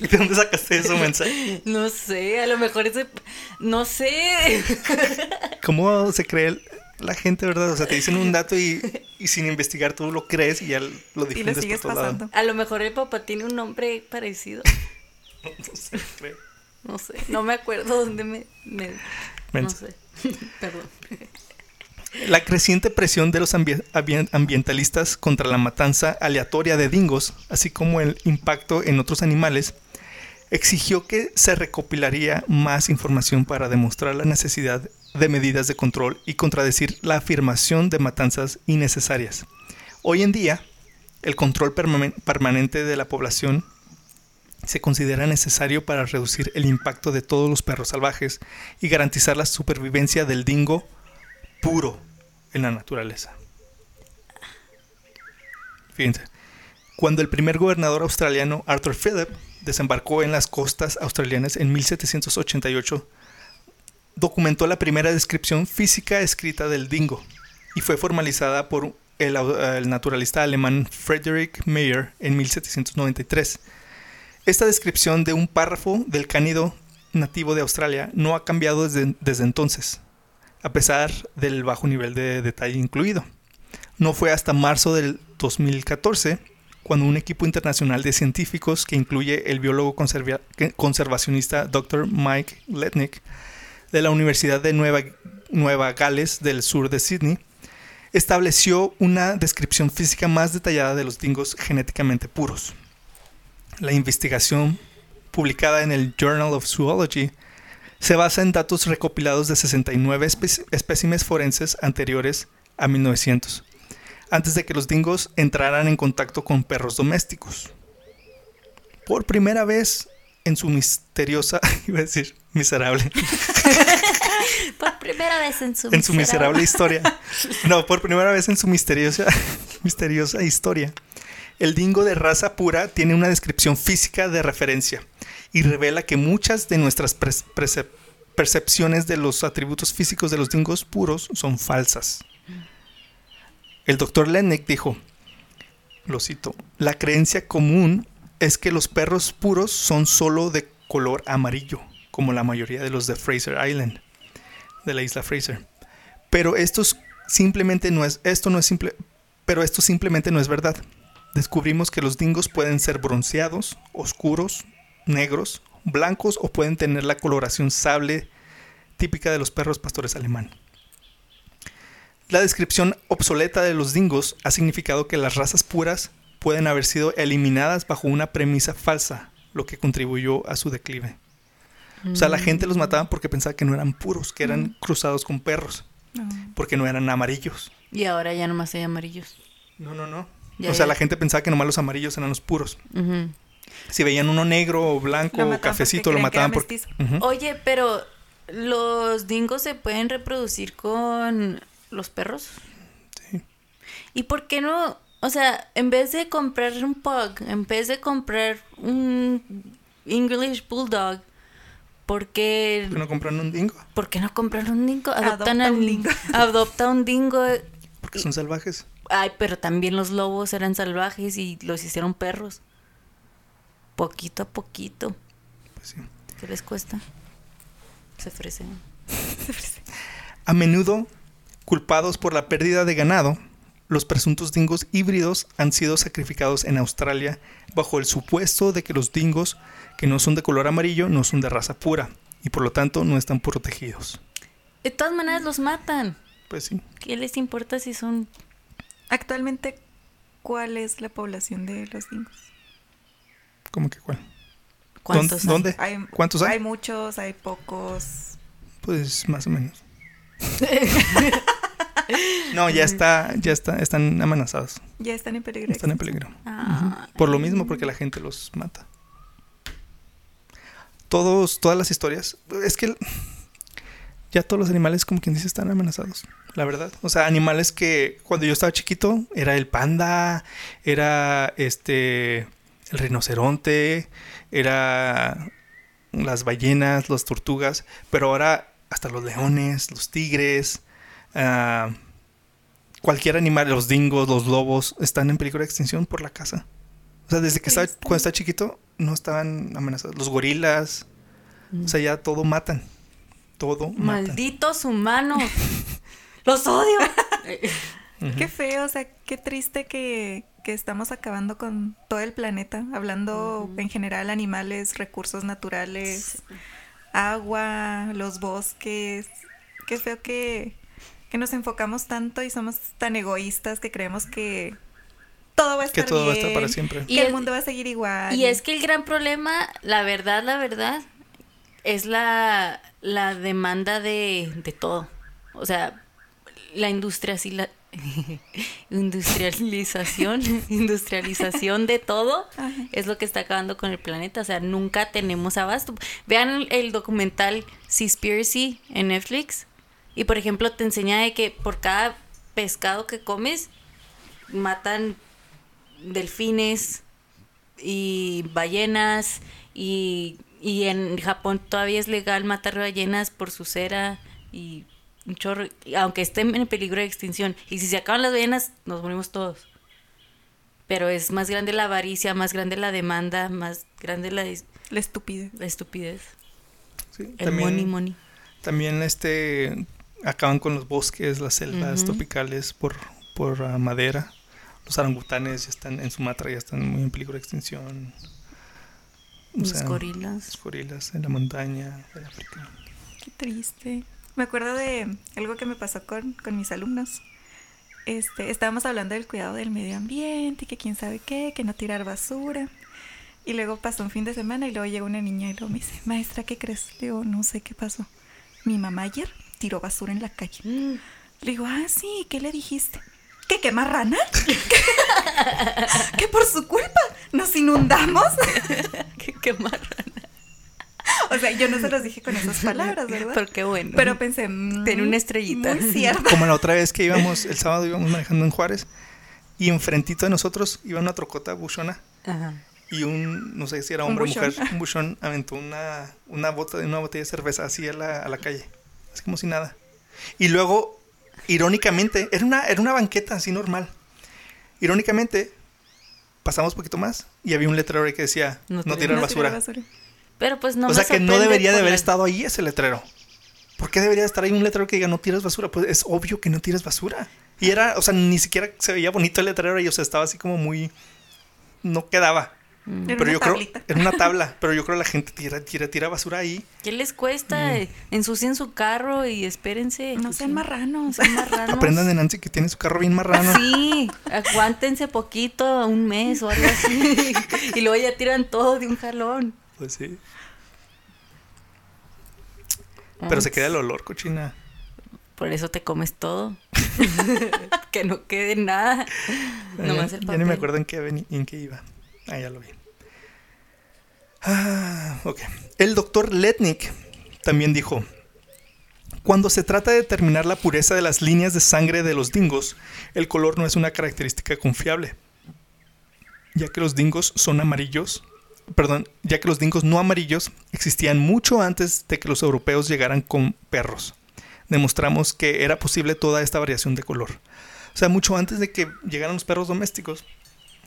¿De dónde sacaste eso, mensaje? No sé, a lo mejor ese... No sé. ¿Cómo se cree la gente, verdad? O sea, te dicen un dato y, y sin investigar tú lo crees y ya lo Y lo difundes sigues por todo lado. pasando. A lo mejor el papá tiene un nombre parecido. No sé, creo. No sé, no me acuerdo dónde me... me- no sé. Perdón. La creciente presión de los ambi- ambi- ambientalistas contra la matanza aleatoria de dingos, así como el impacto en otros animales, exigió que se recopilaría más información para demostrar la necesidad de medidas de control y contradecir la afirmación de matanzas innecesarias. Hoy en día, el control permanen- permanente de la población se considera necesario para reducir el impacto de todos los perros salvajes y garantizar la supervivencia del dingo puro en la naturaleza. Fíjense, cuando el primer gobernador australiano Arthur Phillip desembarcó en las costas australianas en 1788, documentó la primera descripción física escrita del dingo y fue formalizada por el, naturalista alemán Friedrich Mayer en 1793. Esta descripción de un párrafo del cánido nativo de Australia no ha cambiado desde entonces, a pesar del bajo nivel de detalle incluido. No fue hasta marzo del 2014 cuando un equipo internacional de científicos que incluye el biólogo conserva- conservacionista Dr. Mike Letnick de la Universidad de Nueva, Nueva Gales del sur de Sydney estableció una descripción física más detallada de los dingos genéticamente puros. La investigación publicada en el Journal of Zoology se basa en datos recopilados de 69 espe- espécimes forenses anteriores a 1900, antes de que los dingos entraran en contacto con perros domésticos. Por primera vez en su misteriosa, iba a decir miserable, Por primera vez en su, en su miserable historia. No, por primera vez en su misteriosa, misteriosa historia. El dingo de raza pura tiene una descripción física de referencia y revela que muchas de nuestras percepciones de los atributos físicos de los dingos puros son falsas. El doctor Lennick dijo, lo cito, la creencia común es que los perros puros son solo de color amarillo, como la mayoría de los de Fraser Island, de la isla Fraser. Pero esto es- simplemente no es, esto no es simple, pero esto simplemente no es verdad. Descubrimos que los dingos pueden ser bronceados, oscuros, negros, blancos o pueden tener la coloración sable típica de los perros pastores alemán. La descripción obsoleta de los dingos ha significado que las razas puras pueden haber sido eliminadas bajo una premisa falsa, lo que contribuyó a su declive. O sea, la gente los mataba porque pensaba que no eran puros, que eran cruzados con perros, No. porque no eran amarillos. Y ahora ya nomás hay amarillos. No, no, no. Ya, o sea, ya. la gente pensaba que nomás los amarillos eran los puros. Ujú. Si veían uno negro o blanco Lo o mataban cafecito, porque lo creían que era mataban porque... Oye, pero los dingos se pueden reproducir con los perros. Sí. ¿Y por qué no? O sea, en vez de comprar un pug, en vez de comprar un English Bulldog, ¿por qué, ¿Por qué no compran un dingo? ¿por qué no comprar un dingo? Adoptan Adopta al un dingo. Adopta un dingo. Porque son salvajes. Ay, pero también los lobos eran salvajes y los hicieron perros. Poquito a poquito. Pues sí. ¿Qué les cuesta? Se ofrecen. A menudo, culpados por la pérdida de ganado, los presuntos dingos híbridos han sido sacrificados en Australia bajo el supuesto de que los dingos que no son de color amarillo no son de raza pura y por lo tanto no están protegidos. De todas maneras los matan. Pues sí. ¿Qué les importa si son Actualmente, ¿cuál es la población de los dingos? ¿Cómo que cuál? cuántos? ¿Dónde? Hay, ¿Cuántos hay? Hay muchos, hay pocos. Pues más o menos. No, ya está, ya está, están amenazados. Ya están en peligro. Están en peligro. Ah, Por lo mismo, porque la gente los mata. Todos, todas las historias. Es que ya todos los animales, como quien dice, están amenazados. La verdad. O sea, animales que cuando yo estaba chiquito era el panda, era este el rinoceronte, era las ballenas, las tortugas, pero ahora hasta los leones, los tigres, ah, cualquier animal, los dingos, los lobos, están en peligro de extinción por la caza. O sea, desde que Triste. cuando estaba chiquito, no estaban amenazados. Los gorilas, o sea, ya todo matan. Todo matan. malditos humanos. los odio. Qué feo, o sea, qué triste que, que estamos acabando con todo el planeta, hablando en general animales, recursos naturales, agua, los bosques. Qué feo que, que nos enfocamos tanto y somos tan egoístas que creemos que todo va a Que estar todo va a estar bien, para siempre. Que Y el mundo va a seguir igual. Y es que el gran problema, la verdad, la verdad, es la, la demanda de, de todo. O sea, la industrialización, industrialización, industrialización de todo Ajá. es lo que está acabando con el planeta. O sea, nunca tenemos abasto. Vean el, el documental Seaspiracy en Netflix. Y por ejemplo, te enseña de que por cada pescado que comes, matan delfines y ballenas. Y, y en Japón todavía es legal matar ballenas por su cera y un chorro, y aunque estén en peligro de extinción. Y si se acaban las ballenas, nos morimos todos. Pero es más grande la avaricia, más grande la demanda, más grande la, La estupidez. la estupidez. Sí, El money, money. También este acaban con los bosques, las selvas Ujú. tropicales por, por ah, madera. Los orangutanes ya están en Sumatra, ya están muy en peligro de extinción. O Los sea, gorilas. Los gorilas en la montaña de África. Qué triste. Me acuerdo de algo que me pasó con, con mis alumnos. Este, estábamos hablando del cuidado del medio ambiente, que quién sabe qué, que no tirar basura. Y luego pasó un fin de semana y luego llega una niña y luego me dice, maestra, ¿qué crees? Le digo, no sé qué pasó. Mi mamá ayer tiró basura en la calle. Mm. Le digo, ah, sí, ¿qué le dijiste? ¿Que quema rana? ¿Que por su culpa nos inundamos? Qué, qué marrana. O sea, sea, yo no se los dije con esas palabras, ¿verdad? Pero qué bueno. Pero pensé, mm, Tiene una estrellita. Muy cierto. Como la otra vez que íbamos, el sábado íbamos manejando en Juárez y enfrentito de nosotros iba una trocota buchona Ajá. y un, no sé si era Un hombre o mujer, un buchón aventó una, una, bota, una botella de cerveza así a la, a la calle, así como si nada. Y luego, irónicamente, era una, era una banqueta así normal. Irónicamente, pasamos poquito más y había un letrero ahí que decía, No no, tirar tirar No basura. tirar basura. Pero pues no o me sea que no debería de haber la- estado ahí ese letrero. ¿Por qué debería estar ahí un letrero que diga no tiras basura? Pues es obvio que no tiras basura. Y era, o sea, ni siquiera se veía bonito el letrero y, o sea, estaba así como muy... No quedaba. Mm. Era pero una yo creo... Era una tabla, pero yo creo que la gente tira, tira, tira basura ahí. ¿Qué les cuesta? Mm. Ensucien su carro y espérense. No sean marranos. Sean marranos. Aprendan de Nancy que tiene su carro bien marrano. Sí, aguántense poquito, un mes o algo así. y luego ya tiran todo de un jalón. Pues sí. Pero se queda el olor, cochina. Por eso te comes todo. que no quede nada. Nomás el ya papel. ni me acuerdo en qué, en qué iba. Ah, ya lo vi. Ah, ok. El doctor Letnick también dijo, cuando se trata de determinar la pureza de las líneas de sangre de los dingos, el color no es una característica confiable, ya que los dingos son amarillos, perdón, ya que los dingos no amarillos existían mucho antes de que los europeos llegaran con perros. Demostramos que era posible toda esta variación de color. O sea, mucho antes de que llegaran los perros domésticos,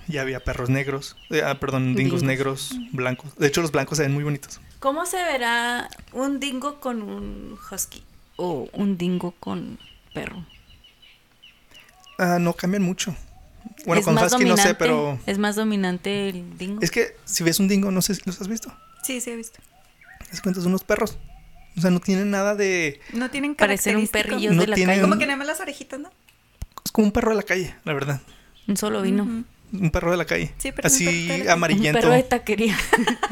ya había perros negros, eh, ah, perdón, dingos Dingos. negros, blancos. De hecho, los blancos se ven muy bonitos. ¿Cómo se verá un dingo con un husky? O un dingo con perro. Ah, no cambian mucho. Bueno, Es con husky no sé, pero Es más dominante el dingo. es que si ves un dingo, no sé si los has visto. Sí, sí, he visto. Es cuenta, son unos perros. O sea, no tienen nada de... No tienen Parecen un perrillo No de la tienen- calle. Como que nada más las orejitas, ¿no? Es como un perro de la calle, la verdad. Un solo vino. Un perro de la calle. Sí, pero Así calle. Un amarillento. perro de taquería.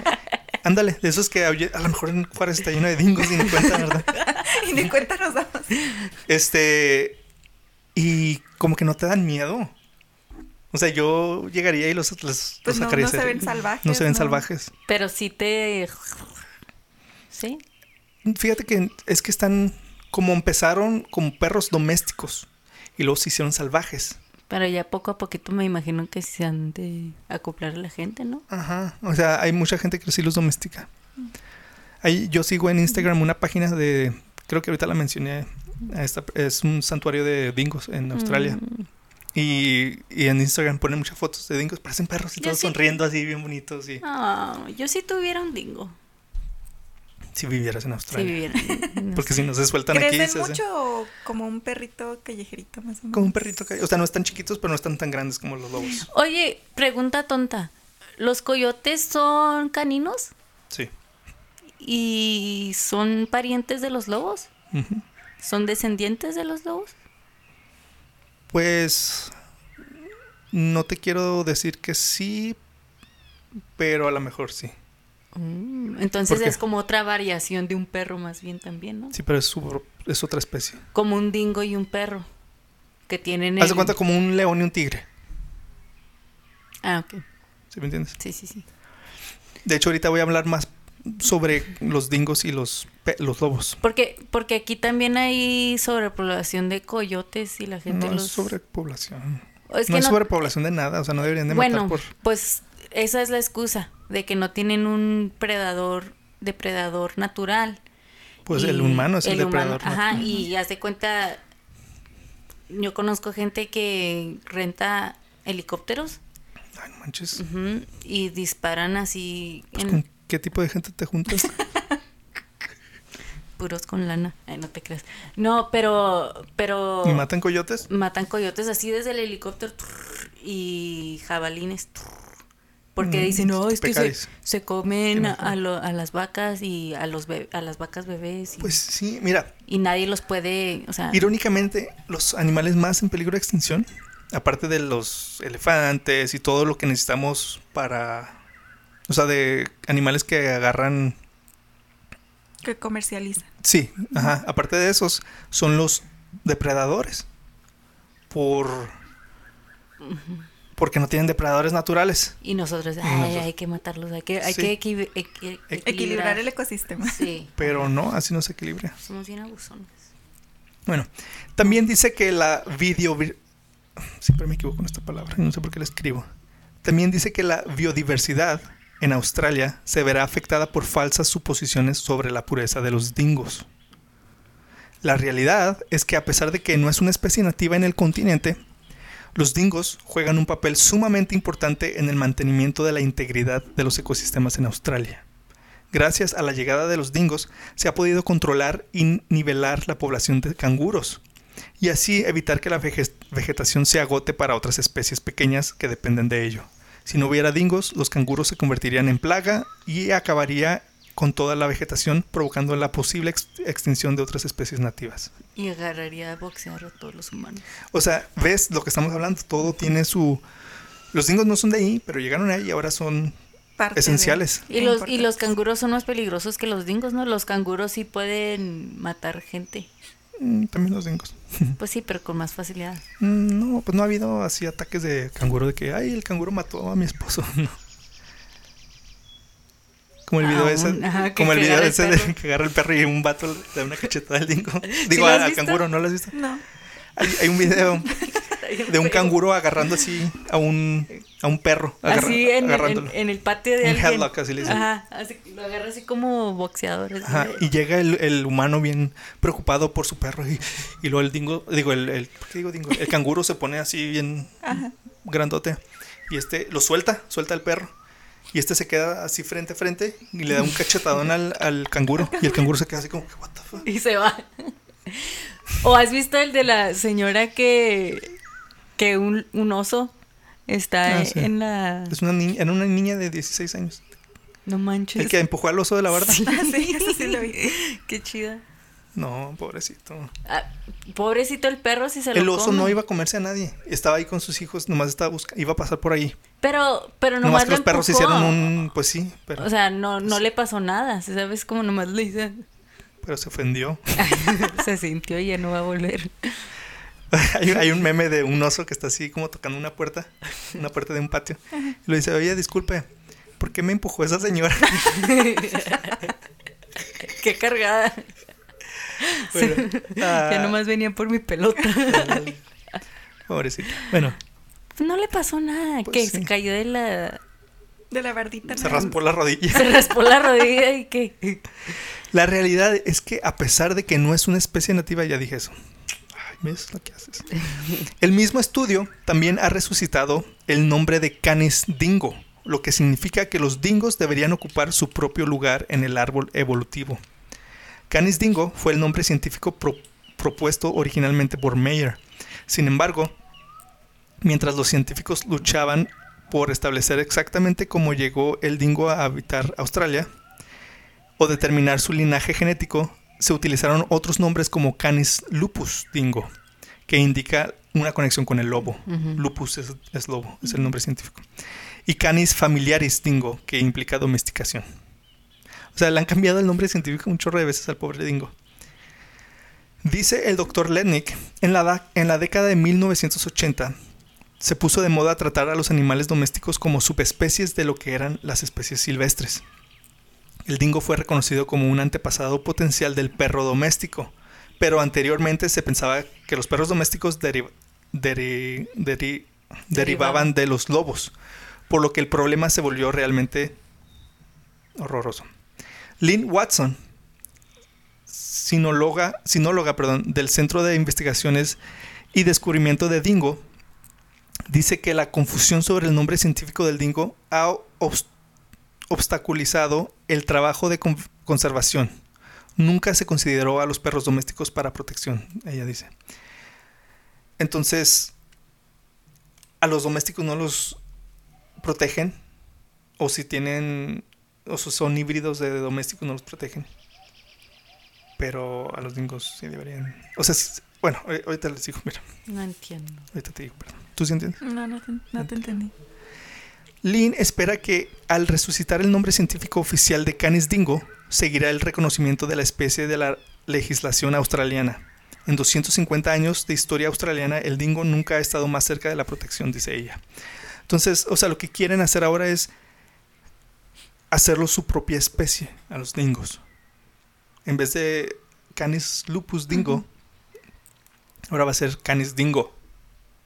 Ándale, de esos que a lo mejor en Juárez está lleno de dingos y ni cuenta, ¿verdad? y ni cuenta nos damos. Este. Y como que no te dan miedo. O sea, yo llegaría y los, los, Pues los no, no se ven salvajes. No se ven salvajes. Pero sí te. ¿Sí? Fíjate que es que están como empezaron como perros domésticos y luego se hicieron salvajes. Pero ya poco a poquito me imagino que se han de acoplar a la gente, ¿no? Ajá. O sea, hay mucha gente que sí los domestica. Ahí, yo sigo en Instagram una página de. Creo que ahorita la mencioné. esta- es un santuario de dingos en Australia. Mm. Y, y en Instagram ponen muchas fotos de dingos. Parecen perros y Yo todos sí. sonriendo así, bien bonitos. Y Ah, yo sí tuviera un dingo. si vivieras en Si Australia. viviera. no Porque sé. si no se sueltan aquí. ¿Crecen hacen- mucho o como un perrito callejerito más o menos? Como un perrito que. O sea, no están chiquitos, pero no están tan grandes como los lobos. Oye, pregunta tonta. ¿Los coyotes son caninos? Sí. ¿Y son parientes de los lobos? ¿Son descendientes de los lobos? Pues. No te quiero decir que sí, pero a lo mejor sí. Mm, Entonces es como otra variación de un perro más bien también, ¿no? Sí, pero es, su- es otra especie. Como un dingo y un perro. Que tienen Haz de el- cuenta como un león y un tigre. Ah, ok. ¿Sí me entiendes? Sí, sí, sí. De hecho, ahorita voy a hablar más sobre los dingos y los, los lobos. Porque, porque aquí también hay sobrepoblación de coyotes y la gente No los... es sobrepoblación. Es no es no- sobrepoblación de nada. O sea, no deberían de Bueno, matar por. pues esa es la excusa de que no tienen un predador, depredador natural. Pues Y el humano es el, humano, depredador. ¿no? Ajá, y haz de cuenta, yo conozco gente que renta helicópteros Ay, no manches. y disparan así Pues, en ¿Con qué tipo de gente te juntas? puros con lana. Ay, no te creas. No, pero, pero ¿Y matan coyotes? matan coyotes así desde el helicóptero trrr, y jabalines. trrr, Porque Mm, dicen, no, es que se, comen a, lo- a las vacas y a los be- a las vacas bebés y, Pues sí, mira, y nadie los puede, o sea, irónicamente, los animales más en peligro de extinción, aparte de los elefantes y todo lo que necesitamos para. O sea, de animales que agarran. Que comercializan. Sí, ajá. Aparte de esos, son los depredadores. Por. porque no tienen depredadores naturales. Y nosotros, ay, nosotros- hay que matarlos, hay que, hay Sí. que equi- equi- Equilibrar el ecosistema. Sí, Pero no, así no se equilibra. somos bien abusones. Bueno, también dice que la video... Siempre me equivoco con esta palabra, y no sé por qué la escribo. También dice que la biodiversidad en Australia se verá afectada por falsas suposiciones sobre la pureza de los dingos. La realidad es que a pesar de que no es una especie nativa en el continente, los dingos juegan un papel sumamente importante en el mantenimiento de la integridad de los ecosistemas en Australia. Gracias a la llegada de los dingos se ha podido controlar y nivelar la población de canguros y así evitar que la vege- vegetación se agote para otras especies pequeñas que dependen de ello. Si no hubiera dingos, los canguros se convertirían en plaga y acabaría con toda la vegetación, provocando la posible ex- extinción de otras especies nativas. Y agarraría a boxear a todos los humanos. O sea, ves lo que estamos hablando, todo tiene su... Los dingos no son de ahí, pero llegaron ahí y ahora son Parte de- esenciales. Y los, y los canguros son más peligrosos que los dingos, ¿no? Los canguros sí pueden matar gente. Mm, También los dingos. Pues sí, pero con más facilidad. Mm, No, pues no ha habido así ataques de canguro de que, ay, el canguro mató a mi esposo. No. Como el video Ah, ese, un- ajá, que- como el video el ese de que agarra el perro y un vato le da una cachetada al dingo. Digo, has al canguro, ¿no lo has visto? No. Hay, hay un video de un canguro agarrando así a un, a un perro. así en, en, agarrándolo. en el patio de Un alguien. headlock, así le dicen. Ajá, así, lo agarra así como boxeador. así Ajá, de- y llega el, el humano bien preocupado por su perro y, y luego el dingo, digo, el, el, ¿por qué digo dingo? El canguro se pone así bien grandote y este lo suelta, suelta al perro y este se queda así frente a frente y le da un cachetadón al, al canguro y el canguro se queda así como, what the fuck? y se va. ¿O has visto el de la señora que, que un, un oso está Ah, sí. en la... Es una niña, era una niña de 16 años, No manches. el que empujó al oso de la barda. Sí, eso sí lo vi. Qué chida. No, pobrecito. Ah, pobrecito el perro si se lo El oso come. no iba a comerse a nadie, estaba ahí con sus hijos, nomás estaba buscando, iba a pasar por ahí. Pero, pero Nomás nomás que lo los perros hicieron un, pues sí, pero, O sea, no, no le pasó nada, ¿sabes? Como nomás le hice... pero se ofendió. se sintió y ya no va a volver. hay, hay un meme de un oso que está así como tocando una puerta, una puerta de un patio. Y le dice, oye, disculpe, ¿por qué me empujó esa señora? Qué cargada. Bueno, ah, Ya nomás venía por mi pelota. Pobrecita. Bueno, No le pasó nada, Pues que sí. se cayó de la... De la bardita. se raspó la rodilla. Se raspó la rodilla y que... La realidad es que a pesar de que no es una especie nativa, ya dije eso. Ay, ¿ves lo que haces? El mismo estudio también ha resucitado el nombre de Canis dingo, lo que significa que los dingos deberían ocupar su propio lugar en el árbol evolutivo. Canis dingo fue el nombre científico pro- propuesto originalmente por Mayer. Sin embargo, mientras los científicos luchaban por establecer exactamente cómo llegó el dingo a habitar Australia, o determinar su linaje genético, se utilizaron otros nombres como Canis lupus dingo, que indica una conexión con el lobo. Lupus es, es lobo, es el nombre científico. Y Canis familiaris dingo, que implica domesticación. O sea, le han cambiado el nombre científico un chorro de veces al pobre dingo. Dice el doctor Letnick, en la, en la década de 1980 se puso de moda tratar a los animales domésticos como subespecies de lo que eran las especies silvestres. El dingo fue reconocido como un antepasado potencial del perro doméstico, pero anteriormente se pensaba que los perros domésticos deri- deri- deri- derivaban de los lobos, por lo que el problema se volvió realmente horroroso. Lynn Watson, sinóloga, sinóloga perdón, del Centro de Investigaciones y Descubrimiento de Dingo, dice que la confusión sobre el nombre científico del dingo ha obst- obstaculizado el trabajo de con- conservación. Nunca se consideró a los perros domésticos para protección, ella dice. Entonces, a los domésticos no los protegen, o si tienen, o si son híbridos de domésticos no los protegen. Pero a los dingos sí deberían. O sea, bueno, ahor- ahorita les digo, mira, No entiendo. ahorita te digo, perdón. ¿Tú sí entiendes? No, no te, no te entendí. Lynn espera que al resucitar el nombre científico oficial de Canis dingo, seguirá el reconocimiento de la especie de la legislación australiana. En 250 años de historia australiana, el dingo nunca ha estado más cerca de la protección, dice ella. Entonces, o sea, lo que quieren hacer ahora es hacerlo su propia especie a los dingos. En vez de Canis lupus dingo, ahora va a ser Canis dingo.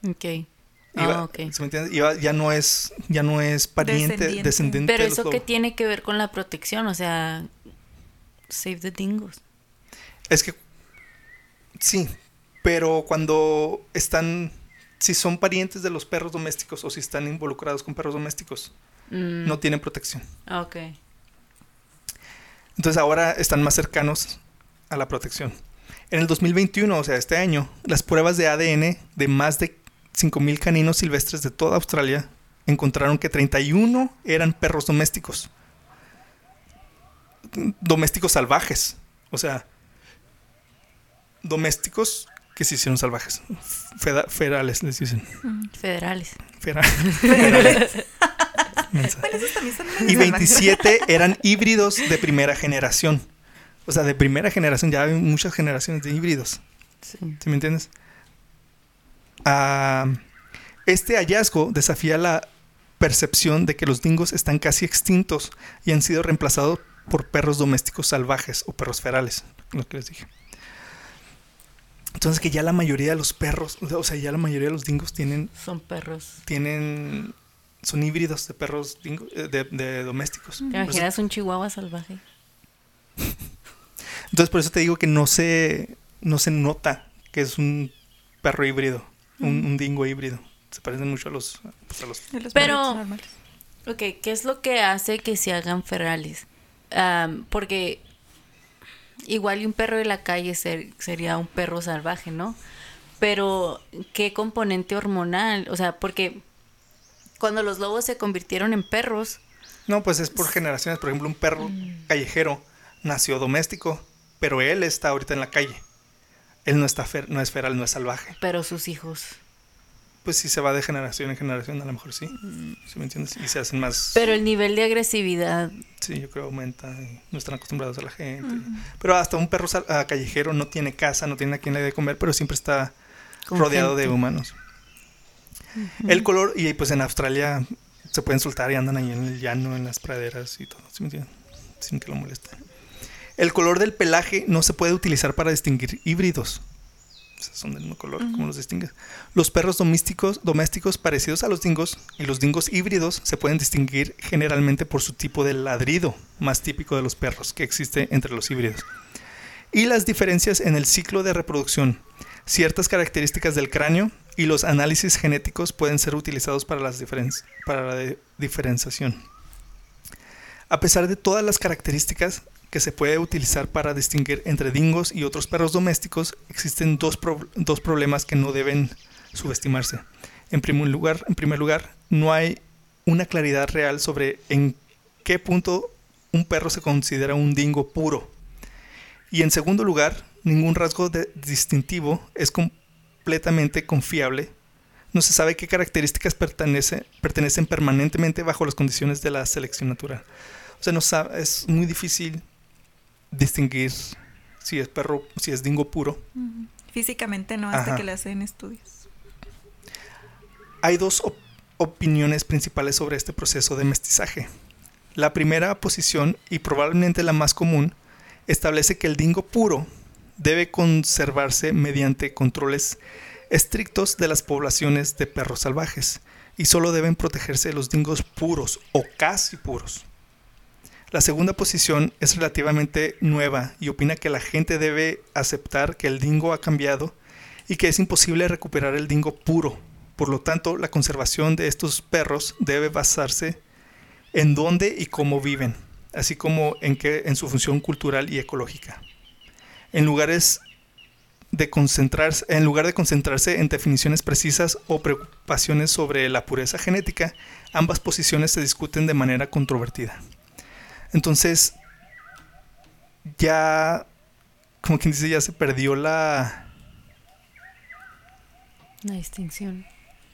Ok. Ah, va- ok. ¿sí me entiendes? Y va- ya no es ya no es pariente Descendiente. descendiente, Pero de eso que tiene que ver con la protección, o sea, save the dingos. Es que sí, pero cuando están si son parientes de los perros domésticos o si están involucrados con perros domésticos, Mm, no tienen protección. Ok. Entonces ahora están más cercanos a la protección. En el 2021, o sea, este año, las pruebas de ADN de más de 5.000 caninos silvestres de toda Australia encontraron que 31 eran perros domésticos. Domésticos salvajes. O sea, domésticos que se hicieron salvajes. Feda- ferales, les dicen. Federales. Esos también son Y medio salvajes. 27 eran híbridos de primera generación. O sea, de primera generación, ya hay muchas generaciones de híbridos. Sí. ¿Sí me entiendes? Este hallazgo desafía la percepción de que los dingos están casi extintos y han sido reemplazados por perros domésticos salvajes o perros ferales, lo que les dije. Entonces que ya la mayoría de los perros, o sea, ya la mayoría de los dingos tienen Son perros. tienen son híbridos de perros dingo- eh, de, de domésticos. ¿Te imaginas un chihuahua salvaje? entonces por eso te digo que no se no se nota que es un perro híbrido, un, un dingo híbrido. Se parecen mucho a los, pues, a los De los Pero- perritos normales. Ok, ¿qué es lo que hace que se hagan ferales? Porque igual y un perro de la calle ser- sería un perro salvaje, ¿no? Pero, ¿qué componente hormonal? O sea, porque cuando los lobos se convirtieron en perros, No, pues es por generaciones. Por ejemplo, un perro callejero nació doméstico, pero él está ahorita en la calle. Él no está fer- no es feral, no es salvaje. pero sus hijos. Pues si se va de generación en generación, a lo mejor sí. ¿Sí me entiendes? Y se hacen más. Pero el nivel de agresividad, Sí, yo creo aumenta. y no están acostumbrados a la gente. Pero hasta un perro ah, callejero no tiene casa, no tiene a quien le dé comer, pero siempre está Con rodeado de humanos. El color, y pues en Australia se pueden soltar y andan ahí en el llano, en las praderas y todo, ¿sí me entienden? Sin que lo molesten. El color del pelaje no se puede utilizar para distinguir híbridos. O sea, son del mismo color, ¿cómo los distingues? Los perros domésticos, domésticos parecidos a los dingos y los dingos híbridos se pueden distinguir generalmente por su tipo de ladrido, más típico de los perros que existe entre los híbridos. Y las diferencias en el ciclo de reproducción, ciertas características del cráneo y los análisis genéticos pueden ser utilizados para, las diferen- para la diferenciación. A pesar de todas las características que se puede utilizar para distinguir entre dingos y otros perros domésticos, existen dos, pro- dos problemas que no deben subestimarse. En primer, lugar, en primer lugar, no hay una claridad real sobre en qué punto un perro se considera un dingo puro. Y en segundo lugar, ningún rasgo de- distintivo es completamente confiable. No se sabe qué características pertenece- pertenecen permanentemente bajo las condiciones de la selección natural. O sea, no sabe, es muy difícil distinguir si es perro, si es dingo puro. Físicamente no, hasta Ajá. que le hacen estudios. Hay dos op- opiniones principales sobre este proceso de mestizaje. La primera posición, y probablemente la más común, establece que el dingo puro debe conservarse mediante controles estrictos de las poblaciones de perros salvajes y solo deben protegerse los dingos puros o casi puros. La segunda posición es relativamente nueva y opina que la gente debe aceptar que el dingo ha cambiado y que es imposible recuperar el dingo puro. Por lo tanto, la conservación de estos perros debe basarse en dónde y cómo viven, así como en, que, en su función cultural y ecológica. En lugares en lugar de concentrarse en definiciones precisas o preocupaciones sobre la pureza genética, ambas posiciones se discuten de manera controvertida. Entonces, ya, como quien dice, ya se perdió la, La distinción.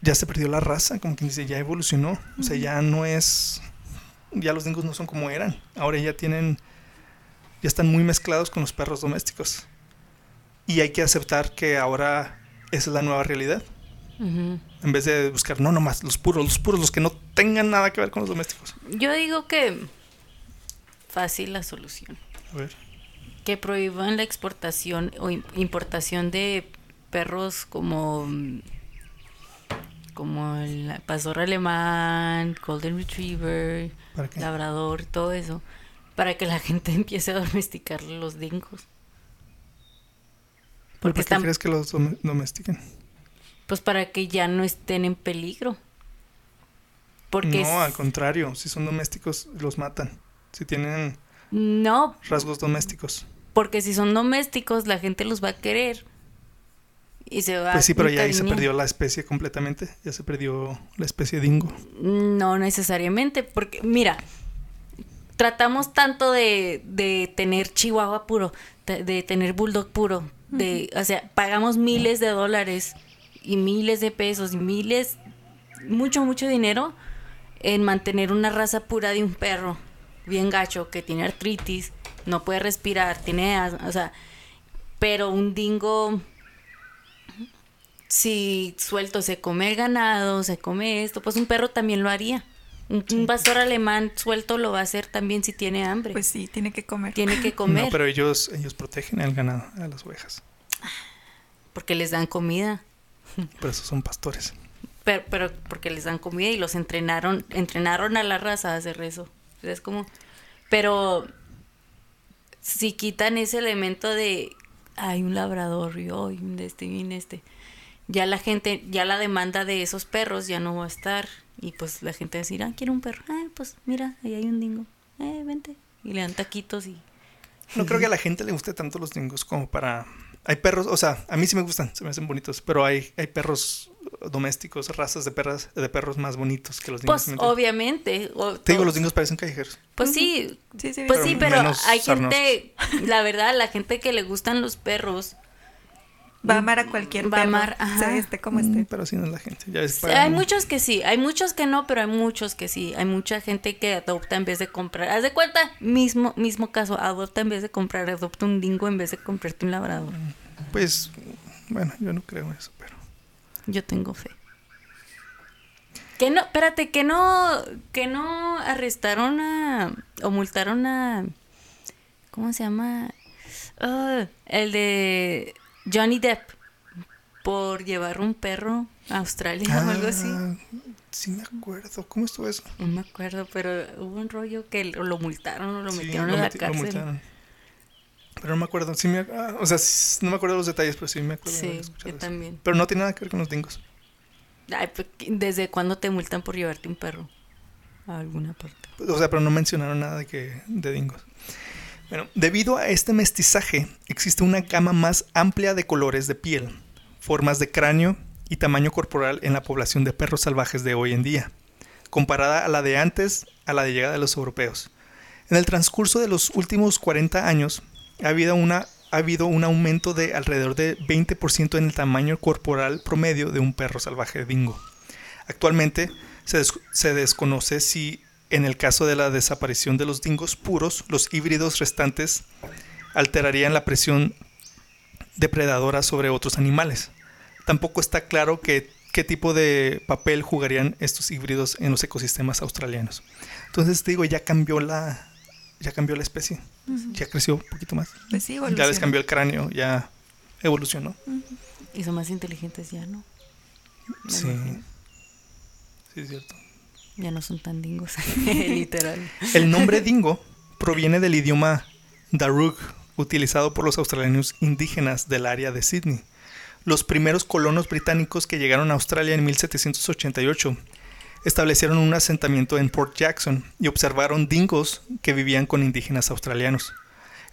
ya se perdió la raza, como quien dice, ya evolucionó. O sea, ya no es. Ya los dingos no son como eran. Ahora ya tienen. Ya están muy mezclados con los perros domésticos. Y hay que aceptar que ahora esa es la nueva realidad. En vez de buscar, no, nomás, los puros, los puros, los que no tengan nada que ver con los domésticos. Yo digo que fácil la solución. A ver. Que prohíban la exportación o im- importación de perros como mm, como el pastor alemán, golden retriever, ¿Para qué? labrador, todo eso, para que la gente empiece a domesticar los dingos. ¿Por Porque qué están, crees que los dom- domestiquen? pues para que ya no estén en peligro. Porque no, al contrario, si son domésticos, los matan. Si tienen no, rasgos domésticos. porque si son domésticos la gente los va a querer y se va Pues sí, pero ya ahí se perdió la especie completamente. Ya se perdió la especie dingo. No necesariamente, porque mira, tratamos tanto de, de tener chihuahua puro, de, de tener bulldog puro, de, o sea, pagamos miles de dólares y miles de pesos y miles, mucho, mucho dinero en mantener una raza pura de un perro bien gacho que tiene artritis, no puede respirar, tiene, as- o sea, pero un dingo si suelto se come el ganado, se come esto, pues un perro también lo haría. Un, un pastor alemán suelto lo va a hacer también si tiene hambre. Pues sí, tiene que comer. tiene que comer No, pero ellos, ellos protegen al ganado, a las ovejas. porque les dan comida. Por eso son pastores. Pero, pero porque les dan comida y los entrenaron, entrenaron a la raza a hacer eso. Es como, pero si quitan ese elemento de hay un labrador y hoy un este y este, ya la gente, ya la demanda de esos perros ya no va a estar. Y pues la gente va a decir, ah, quiero un perro. Ah, pues mira, ahí hay un dingo. Eh, vente. Y le dan taquitos y No creo que a la gente le guste tanto los dingos como para... Hay perros, o sea, a mí sí me gustan, se me hacen bonitos, pero hay, hay perros domésticos, razas de perras, de perros más bonitos que los dingos. Pues ¿me entiendes? obviamente. o- Te digo, los dingos parecen callejeros. Pues sí, Sí, sí, Pues sí, pero hay sarnosos. gente, la verdad, la gente que le gustan los perros, Va a amar a cualquier Va a perro, amar, ajá. sea este como Mm, esté. Pero así no es la gente. Ya es sí, para- hay muchos que sí, hay muchos que no, pero hay muchos que sí. Hay mucha gente que adopta en vez de comprar. Haz de cuenta, mismo, mismo caso, adopta en vez de comprar, adopta un dingo en vez de comprarte un labrador. Pues, bueno, yo no creo eso, pero... Yo tengo fe. Que no, espérate, que no, que no arrestaron a, o multaron a, ¿cómo se llama? Ah, el de Johnny Depp por llevar un perro a Australia o algo así. Ah, Sí me acuerdo. ¿Cómo estuvo eso? No me acuerdo, pero hubo un rollo que lo, lo multaron o lo Sí, metieron lo a la lo cárcel. multaron. Pero no me acuerdo. Sí me, ah, o sea, no me acuerdo los detalles, pero sí me acuerdo. Sí, eso. también. Pero no tiene nada que ver con los dingos. Ay, pues, ¿Desde cuándo te multan por llevarte un perro a alguna parte? O sea, pero no mencionaron nada de que de dingos. Bueno, debido a este mestizaje, existe una gama más amplia de colores de piel, formas de cráneo y tamaño corporal en la población de perros salvajes de hoy en día, comparada a la de antes a la de llegada de los europeos. En el transcurso de los últimos 40 años, ha habido, una, ha habido un aumento de alrededor de 20% en el tamaño corporal promedio de un perro salvaje dingo. Actualmente se, se desconoce si en el caso de la desaparición de los dingos puros, los híbridos restantes alterarían la presión depredadora sobre otros animales. Tampoco está claro que- qué tipo de papel jugarían estos híbridos en los ecosistemas australianos. Entonces digo, ya cambió la, ya cambió la especie, ya creció un poquito más, Pues sí, ya les cambió el cráneo, ya evolucionó. Y son más inteligentes ya, ¿no? Me Sí, imagino. sí es cierto. Ya no son tan dingos, literal. El nombre dingo proviene del idioma Darug, utilizado por los australianos indígenas del área de Sydney. Los primeros colonos británicos que llegaron a Australia en 1788 establecieron un asentamiento en Port Jackson y observaron dingos que vivían con indígenas australianos.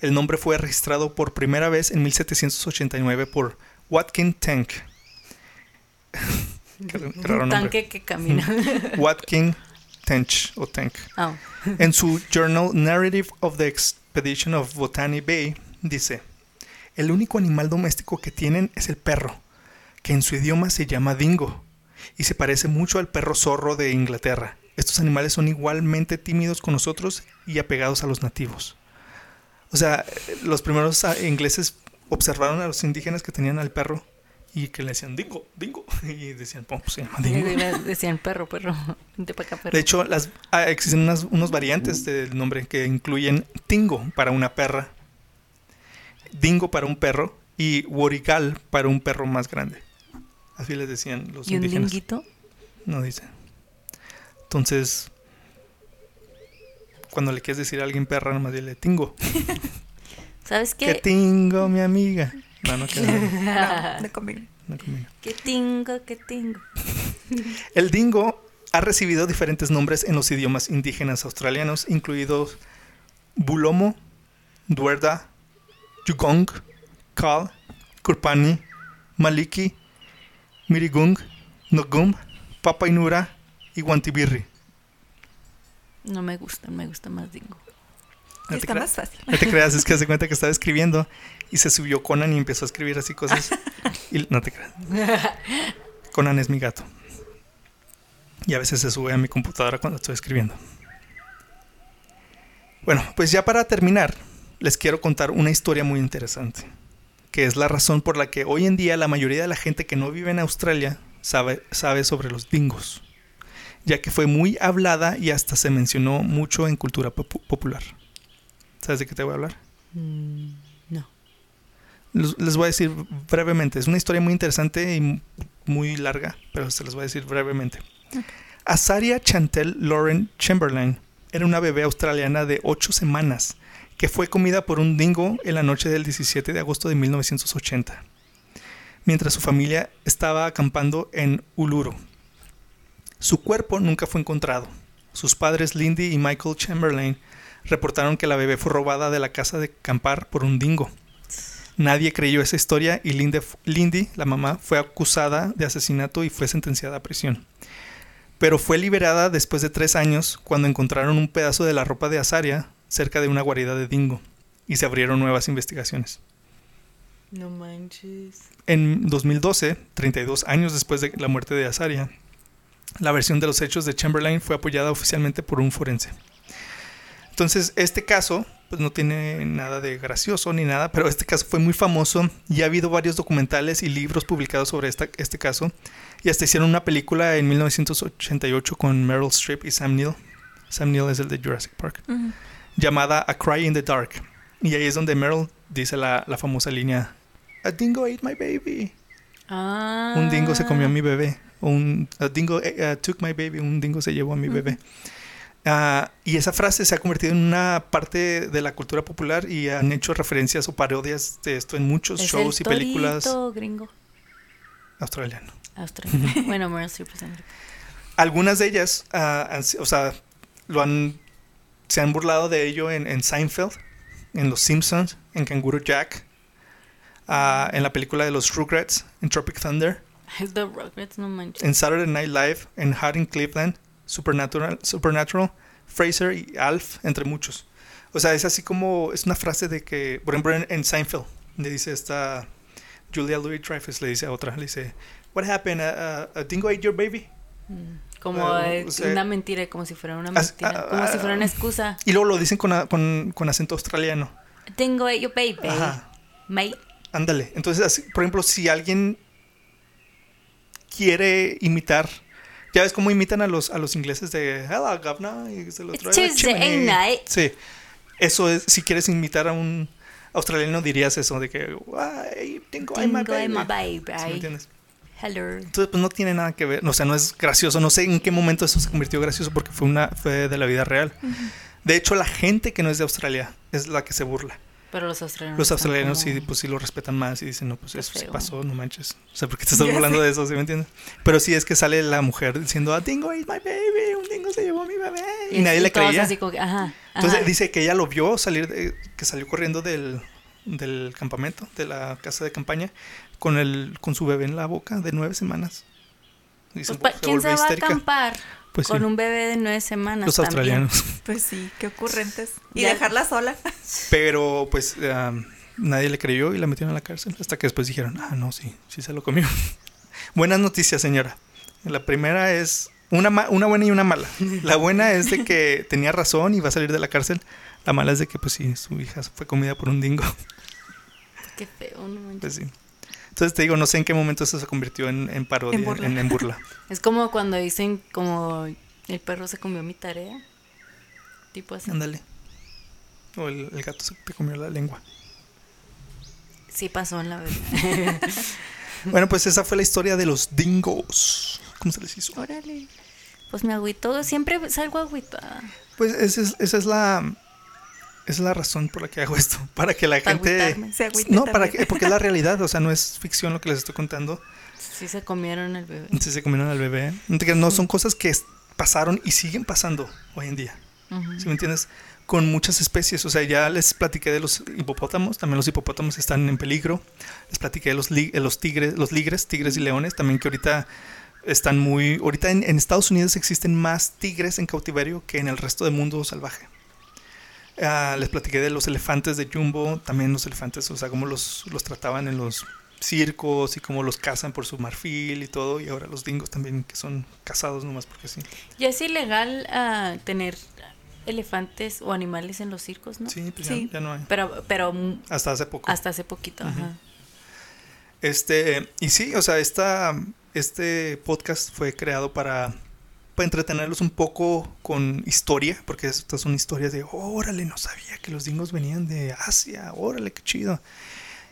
El nombre fue registrado por primera vez en 1789 por Watkin Tank. Qué r- qué raro un tanque que camina. Watkin Tench o Tank. Ah, En su journal Narrative of the Expedition of Botany Bay dice, el único animal doméstico que tienen es el perro, que en su idioma se llama dingo, y se parece mucho al perro zorro de Inglaterra. Estos animales son igualmente tímidos con nosotros y apegados a los nativos. O sea, los primeros ingleses observaron a los indígenas que tenían al perro Y que le decían dingo, dingo. Y decían, "Oh, pues se llama dingo. Decían perro, perro. Acá. De hecho, las, ah, existen unas, unos variantes del nombre que incluyen tingo para una perra, dingo para un perro y worigal para un perro más grande. Así les decían los ¿Y un indígenas. No dice. Entonces, cuando le quieres decir a alguien perra, nomás dile tingo. ¿Sabes Que qué? tingo, mi amiga. No, no queda. No, no conviene. no conmigo. ¿Qué tingo, qué tingo? El dingo ha recibido diferentes nombres en los idiomas indígenas australianos, incluidos Bulomo, Duerda, Yugong, Kal, Kurpani, Maliki, Mirigung, Nogum, Papainura y Guantibirri. No me gusta, me gusta más dingo. No te, Está más fácil. no te creas, es que hace cuenta que estaba escribiendo y se subió Conan y empezó a escribir así cosas. Y no te creas. Conan es mi gato. Y a veces se sube a mi computadora cuando estoy escribiendo. Bueno, pues ya para terminar, les quiero contar una historia muy interesante, que es la razón por la que hoy en día la mayoría de la gente que no vive en Australia sabe, sabe sobre los dingos, ya que fue muy hablada y hasta se mencionó mucho en cultura popu- popular. ¿Sabes de qué te voy a hablar? Mm, no. Les, les voy a decir brevemente. Es una historia muy interesante y muy larga, pero se les voy a decir brevemente. Azaria Chantel Lauren Chamberlain era una bebé australiana de 8 semanas que fue comida por un dingo en la noche del 17 de agosto de 1980, mientras su familia estaba acampando en Uluru. Su cuerpo nunca fue encontrado. Sus padres Lindy y Michael Chamberlain reportaron que la bebé fue robada de la casa de acampar por un dingo. Nadie creyó esa historia y Lindy, la mamá, fue acusada de asesinato y fue sentenciada a prisión. Pero fue liberada después de tres años cuando encontraron un pedazo de la ropa de Azaria cerca de una guarida de dingo y se abrieron nuevas investigaciones. No manches. En 2012, 32 años después de la muerte de Azaria, la versión de los hechos de Chamberlain fue apoyada oficialmente por un forense. Entonces, este caso, pues no tiene nada de gracioso ni nada, pero este caso fue muy famoso y ha habido varios documentales y libros publicados sobre esta- este caso. Y hasta hicieron una película en 1988 con Meryl Streep y Sam Neill. Sam Neill es el de Jurassic Park. Ujú. Llamada A Cry in the Dark. Y ahí es donde Meryl dice la, la famosa línea, A dingo ate my baby. Ah. Un dingo se comió a mi bebé. Un a dingo uh, took my baby. Un dingo se llevó a mi bebé. Ah, y esa frase se ha convertido en una parte de la cultura popular y han hecho referencias o parodias de esto en muchos Es shows y el películas torito gringo. australianos. Australiano. bueno, Meryl Streep. Algunas de ellas, ah, han o sea, lo han, se han burlado de ello en, en Seinfeld, en Los Simpsons, en Kangaroo Jack, ah, en la película de los Rugrats, en Tropic Thunder. The Rugrats, no manches. en Saturday Night Live, en Hot in Cleveland, Supernatural, Supernatural, Fraser y Alf, entre muchos. O sea, es así como, es una frase de que, por ejemplo, en, en Seinfeld, le dice esta Julia Louis Dreyfus, le dice a otra, le dice, What happened? A, a- a dingo ate your baby? Mm, Como Ah, eh, o sea- una mentira, como si fuera una mentira. ah, como si fuera una ah, excusa. Y luego lo dicen con, a- con, con acento australiano. Tengo yo baby. Ajá. Mate. Ándale. Entonces, así, por ejemplo, si alguien quiere imitar, ya ves cómo imitan a los, a los ingleses de Hello, governor. Y se lo trae Tuesday chimney". night. Sí. Eso es, si quieres imitar a un australiano, dirías eso de que, "Ay, tengo my Tengo baby". my baby. ¿Sí me entiendes? Hello. Entonces, pues no tiene nada que ver, o sea, no es gracioso. No sé en qué momento eso se convirtió gracioso porque fue una fue de la vida real. De hecho, la gente que no es de Australia es la que se burla. Pero los australianos. Los australianos como- sí, pues sí lo respetan más y dicen, no, pues Qué eso sí feo. pasó, no manches. O sea, ¿por qué te estás burlando de eso? ¿Sí me entiendes? Pero sí es que sale la mujer diciendo, a dingo ate my baby, un dingo se llevó a mi bebé. Y, nadie le todos creía. así como que, ajá, Entonces ajá. dice que ella lo vio salir, de- que salió corriendo del, del campamento, de la casa de campaña, con, el, con su bebé en la boca de nueve semanas. Pues, pa- ¿Quién se va a acampar Pues con sí, un bebé de nueve semanas? los también? australianos. Pues sí, qué ocurrentes. Y Ya- dejarla sola. Pero pues um, nadie le creyó y la metieron a la cárcel. Hasta que después dijeron, ah, no, sí, sí se lo comió. Buenas noticias, señora. La primera es una, ma- una buena y una mala. La buena es de que tenía razón y va a salir de la cárcel. La mala es de que, pues sí, su hija fue comida por un dingo. Qué feo, no manches. Pues sí. Entonces te digo, no sé en qué momento eso se convirtió en, en parodia, En burla. en, burla. Es como cuando dicen como el perro se comió mi tarea. Tipo así. Ándale. O el, el gato se te comió la lengua. Sí pasó en la verdad. Bueno, pues esa fue la historia de los dingos. ¿Cómo se les hizo? Órale. pues me agüitó. Siempre salgo agüitada. Pues esa es, esa es la es la razón por la que hago esto, para que la Para gente no, para que porque es la realidad, o sea, no es ficción lo que les estoy contando. Sí se comieron el bebé. Entonces se comieron al bebé. No son cosas que pasaron y siguen pasando hoy en día. ¿Sí me entiendes? Con muchas especies. O sea, ya les platiqué de los hipopótamos. También los hipopótamos están en peligro. Les platiqué de los, de los tigres, los ligres, tigres y leones. También que ahorita están muy. Ahorita en, en Estados Unidos existen más tigres en cautiverio que en el resto del mundo salvaje. Ah, les platiqué de los elefantes de Jumbo. También los elefantes, o sea, cómo los, los trataban en los circos y cómo los cazan por su marfil y todo. Y ahora los dingos también, que son cazados nomás porque sí. Ya es ilegal ah, tener elefantes o animales en los circos, ¿no? Sí, pues Sí. Ya, ya no hay. Pero, pero mm, Hasta hace poco. hasta hace poquito, ajá. Este, y sí, o sea, esta, este podcast fue creado para, para entretenerlos un poco con historia, porque estas son historias de, órale, no sabía que los dingos venían de Asia, órale, qué chido.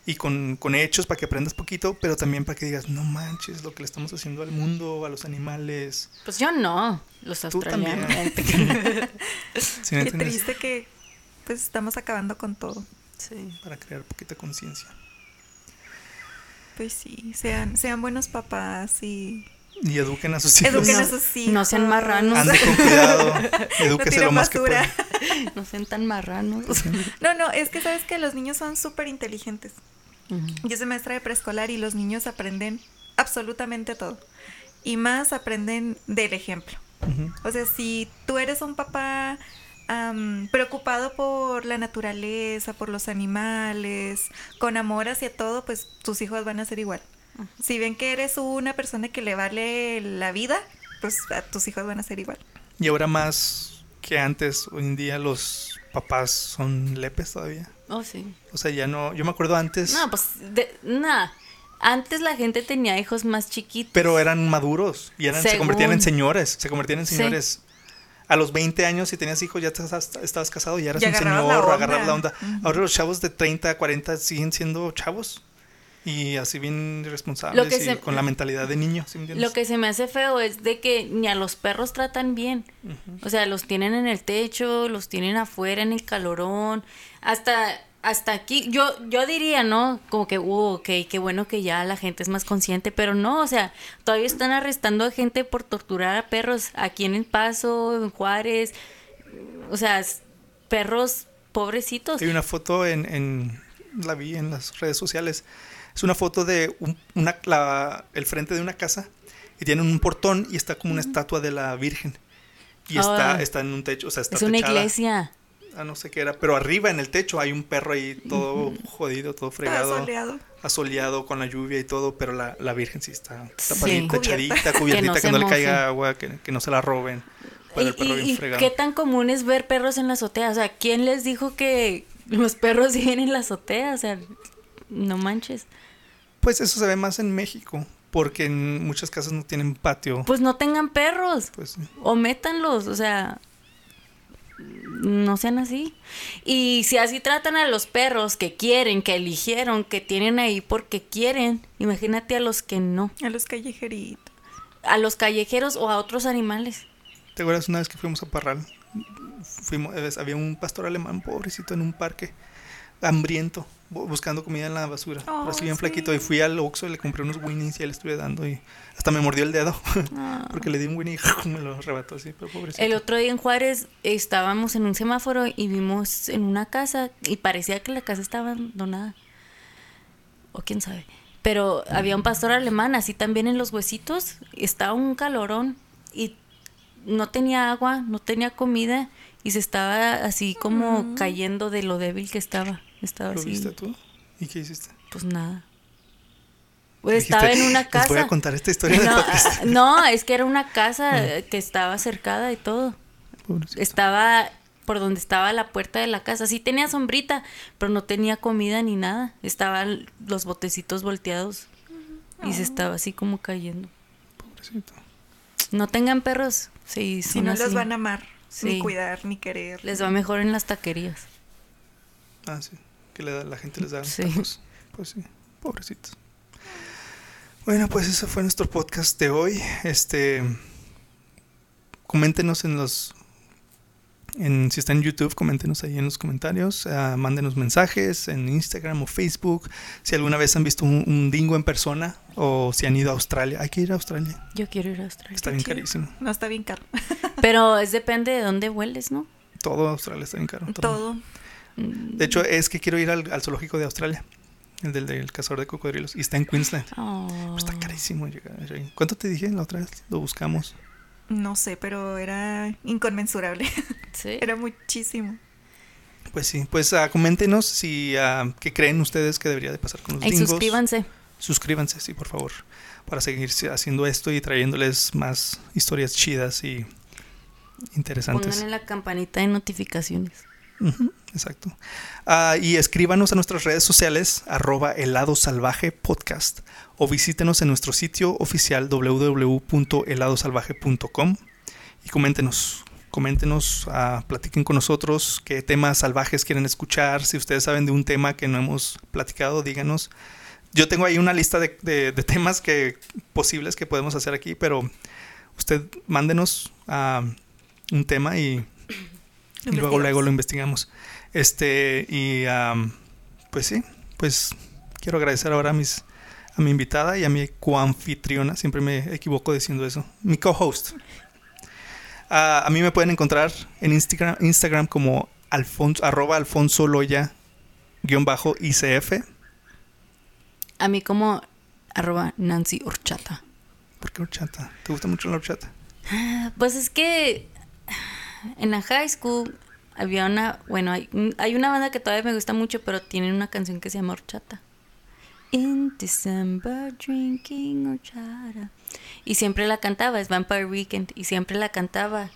Y con, con hechos para que aprendas poquito, pero también para que digas, no manches, lo que le estamos haciendo al mundo, a los animales. Pues yo no, los Tú australianos. ¿Sí Qué entiendes? triste que pues estamos acabando con todo. sí. Para crear poquita conciencia. Pues sí, sean, sean buenos papás y Y eduquen a sus hijos. eduquen a No- sus hijos. no sean marranos. Ande con cuidado, No edúquese lo más que basura. pueda. No sean tan marranos. No, no, es que sabes que los niños son súper inteligentes. Ujú. Yo soy maestra de preescolar y los niños aprenden absolutamente todo. Y más aprenden del ejemplo. O sea, si tú eres un papá am, preocupado por la naturaleza, por los animales, con amor hacia todo, pues tus hijos van a ser igual. Si ven que eres una persona que le vale la vida, pues a tus hijos van a ser igual. Y ahora más que antes, hoy en día los papás son lepes todavía. Oh, sí. O sea, ya no. Yo me acuerdo antes, No, pues, nah. Antes la gente tenía hijos más chiquitos. pero eran maduros y eran, se convertían en señores. Se convertían en Sí. señores. A los 20 años, si tenías hijos, ya estabas, estabas casado y ya eras Ya un señor, la agarrabas la onda. Ahora los chavos de 30, 40 siguen siendo chavos. Y así bien irresponsables Lo que y se- con la mentalidad de niño, ¿sí me entiendes? Lo que se me hace feo es de que ni a los perros tratan bien. O sea, los tienen en el techo, los tienen afuera en el calorón, hasta hasta aquí. Yo yo diría, ¿no? Como que, uh, ok, qué bueno que ya la gente es más consciente, pero no, o sea, todavía están arrestando a gente por torturar a perros aquí en El Paso, en Juárez. O sea, perros pobrecitos. Hay una foto en, en- la vi en las redes sociales. Es una foto de un- una, la- el frente de una casa y tienen un portón y está como una estatua de la Virgen. Y está, está en un techo, o sea, está Es una techada. iglesia. Ah, no sé qué era, pero arriba en el techo hay un perro ahí todo jodido, todo fregado, soleado. asoleado con la lluvia y todo, pero la, la Virgen sí está Sí. tapadita, echadita, Cubierta. cubiertita, Que que no le caiga agua, que, que no se la roben. Para el ¿Y, perro y- bien y fregado. qué tan común es ver perros en la azotea? O sea, ¿quién les dijo que los perros viven en la azotea? O sea, no manches. Pues eso se ve más en México, porque en muchas casas no tienen patio. Pues no tengan perros. Pues O métanlos, o sea, no sean así. Y si así tratan a los perros que quieren, que eligieron, que tienen ahí porque quieren, imagínate a los que no. A los callejeritos. A los callejeros o a otros animales. ¿Te acuerdas una vez que fuimos a Parral? Fuimos, había un pastor alemán pobrecito en un parque, hambriento, buscando comida en la basura. Oh, así bien sí. flaquito. Y fui al Oxxo y le compré unos Winnies y le estuve dando. Y hasta me mordió el dedo. Ah. porque le di un Winnie y me lo arrebató así, pero pobrecito. El otro día en Juárez estábamos en un semáforo y vimos en una casa y parecía que la casa estaba abandonada. O quién sabe. Pero había un pastor alemán, así también en los huesitos, estaba un calorón y no tenía agua, no tenía comida y se estaba así como cayendo de lo débil que estaba. Estaba ¿Lo así, viste tú? ¿Y qué hiciste? pues nada. Pues estaba Dijiste, en una "Les casa. voy a contar esta historia no, podcast". ah, no, es que era una casa que estaba cercada y todo. Pobrecito. Estaba por donde estaba la puerta de la casa. Sí tenía sombrita, pero no tenía comida ni nada. Estaban los botecitos volteados y se estaba así como cayendo. Pobrecito. No tengan perros. Sí, Si no los van a amar, ni cuidar, ni querer. Les va mejor en las taquerías. Ah, sí. Que le da- la gente les da Sí. tacos. Pues sí, pobrecitos. Bueno, pues ese fue nuestro podcast de hoy. Este. Coméntenos en los. En, si está en YouTube, coméntenos ahí en los comentarios. ah, mándenos mensajes en Instagram o Facebook. Si alguna vez han visto un, un dingo en persona o si han ido a Australia. Hay que ir a Australia. Yo quiero ir a Australia. Está bien chido. carísimo. No está bien caro. Pero es depende de dónde hueles, ¿no? Todo Australia está bien caro. todo. Todo. Mm. De hecho, es que quiero ir al, al zoológico de Australia. El del, del cazador de cocodrilos. Y está en Queensland. Oh. Pero Está carísimo llegar ahí. ¿Cuánto te dije la otra vez? Lo buscamos. No sé, pero era inconmensurable. Sí. era muchísimo. Pues sí, pues ah, coméntenos si ah, qué creen ustedes que debería de pasar con los Y dingos. suscríbanse. Suscríbanse, sí, por favor, para seguir haciendo esto y trayéndoles más historias chidas y interesantes. Pónganle la campanita de notificaciones. Exacto. Ah, y escríbanos a nuestras redes sociales, arroba helado salvaje podcast, o visítenos en nuestro sitio oficial www.heladosalvaje.com y coméntenos, coméntenos, ah, platiquen con nosotros qué temas salvajes quieren escuchar, si ustedes saben de un tema que no hemos platicado, díganos. Yo tengo ahí una lista de temas que posibles que podemos hacer aquí, pero usted mándenos ah, un tema y y luego, luego lo investigamos. Este, y pues sí, pues quiero agradecer ahora a mis a mi invitada y a mi coanfitriona, siempre me equivoco diciendo eso, mi co-host. A mí me pueden encontrar en Instagram, Instagram como alfonso, arroba alfonso loya guion bajo ICF. A mí como arroba Nancy Horchata. ¿Por qué horchata? ¿Te gusta mucho la horchata? Pues es que en la high school había una, bueno, hay, hay una banda que todavía me gusta mucho, pero tienen una canción que se llama Horchata. In December drinking horchata. Y siempre la cantaba, es Vampire Weekend, y siempre la cantaba.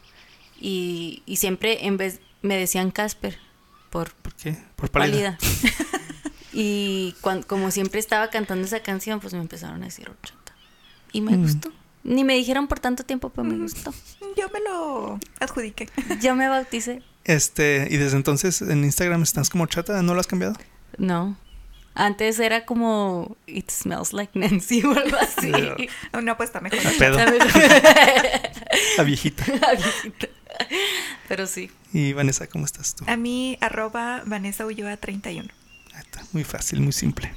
Y, y siempre en vez me decían Casper por ¿Por qué? Por pálida. y cuan- como siempre estaba cantando esa canción, pues me empezaron a decir horchata. Y me Mm. gustó. Ni me dijeron por tanto tiempo, pero me gustó. Yo me lo adjudiqué. Yo me bauticé. Este, y desde entonces en Instagram estás como horchata, ¿no lo has cambiado? No. Antes era como It smells like Nancy o algo así. Ya. No, pues está mejor. A pedo, ¿Sabes? la viejita. Pero sí. Y Vanessa, ¿cómo estás tú? A mí, arroba Vanessa Ulloa 31. Ahí está, muy fácil, muy simple.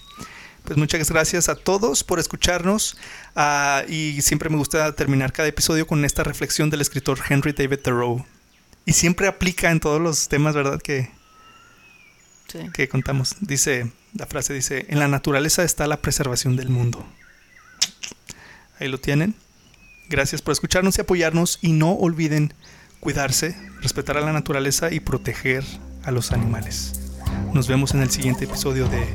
Pues muchas gracias a todos por escucharnos ah, y siempre me gusta terminar cada episodio con esta reflexión del escritor Henry David Thoreau. Y siempre aplica en todos los temas, ¿verdad? Que, sí. que contamos. Dice, la frase dice, en la naturaleza está la preservación del mundo. Ahí lo tienen. Gracias por escucharnos y apoyarnos y no olviden cuidarse, respetar a la naturaleza y proteger a los animales. Nos vemos en el siguiente episodio de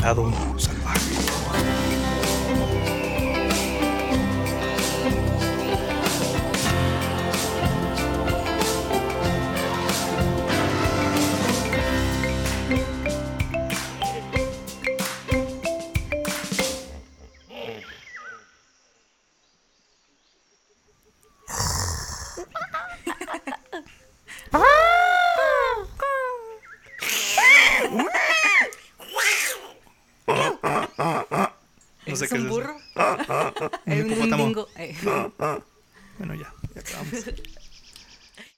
lado salvaje.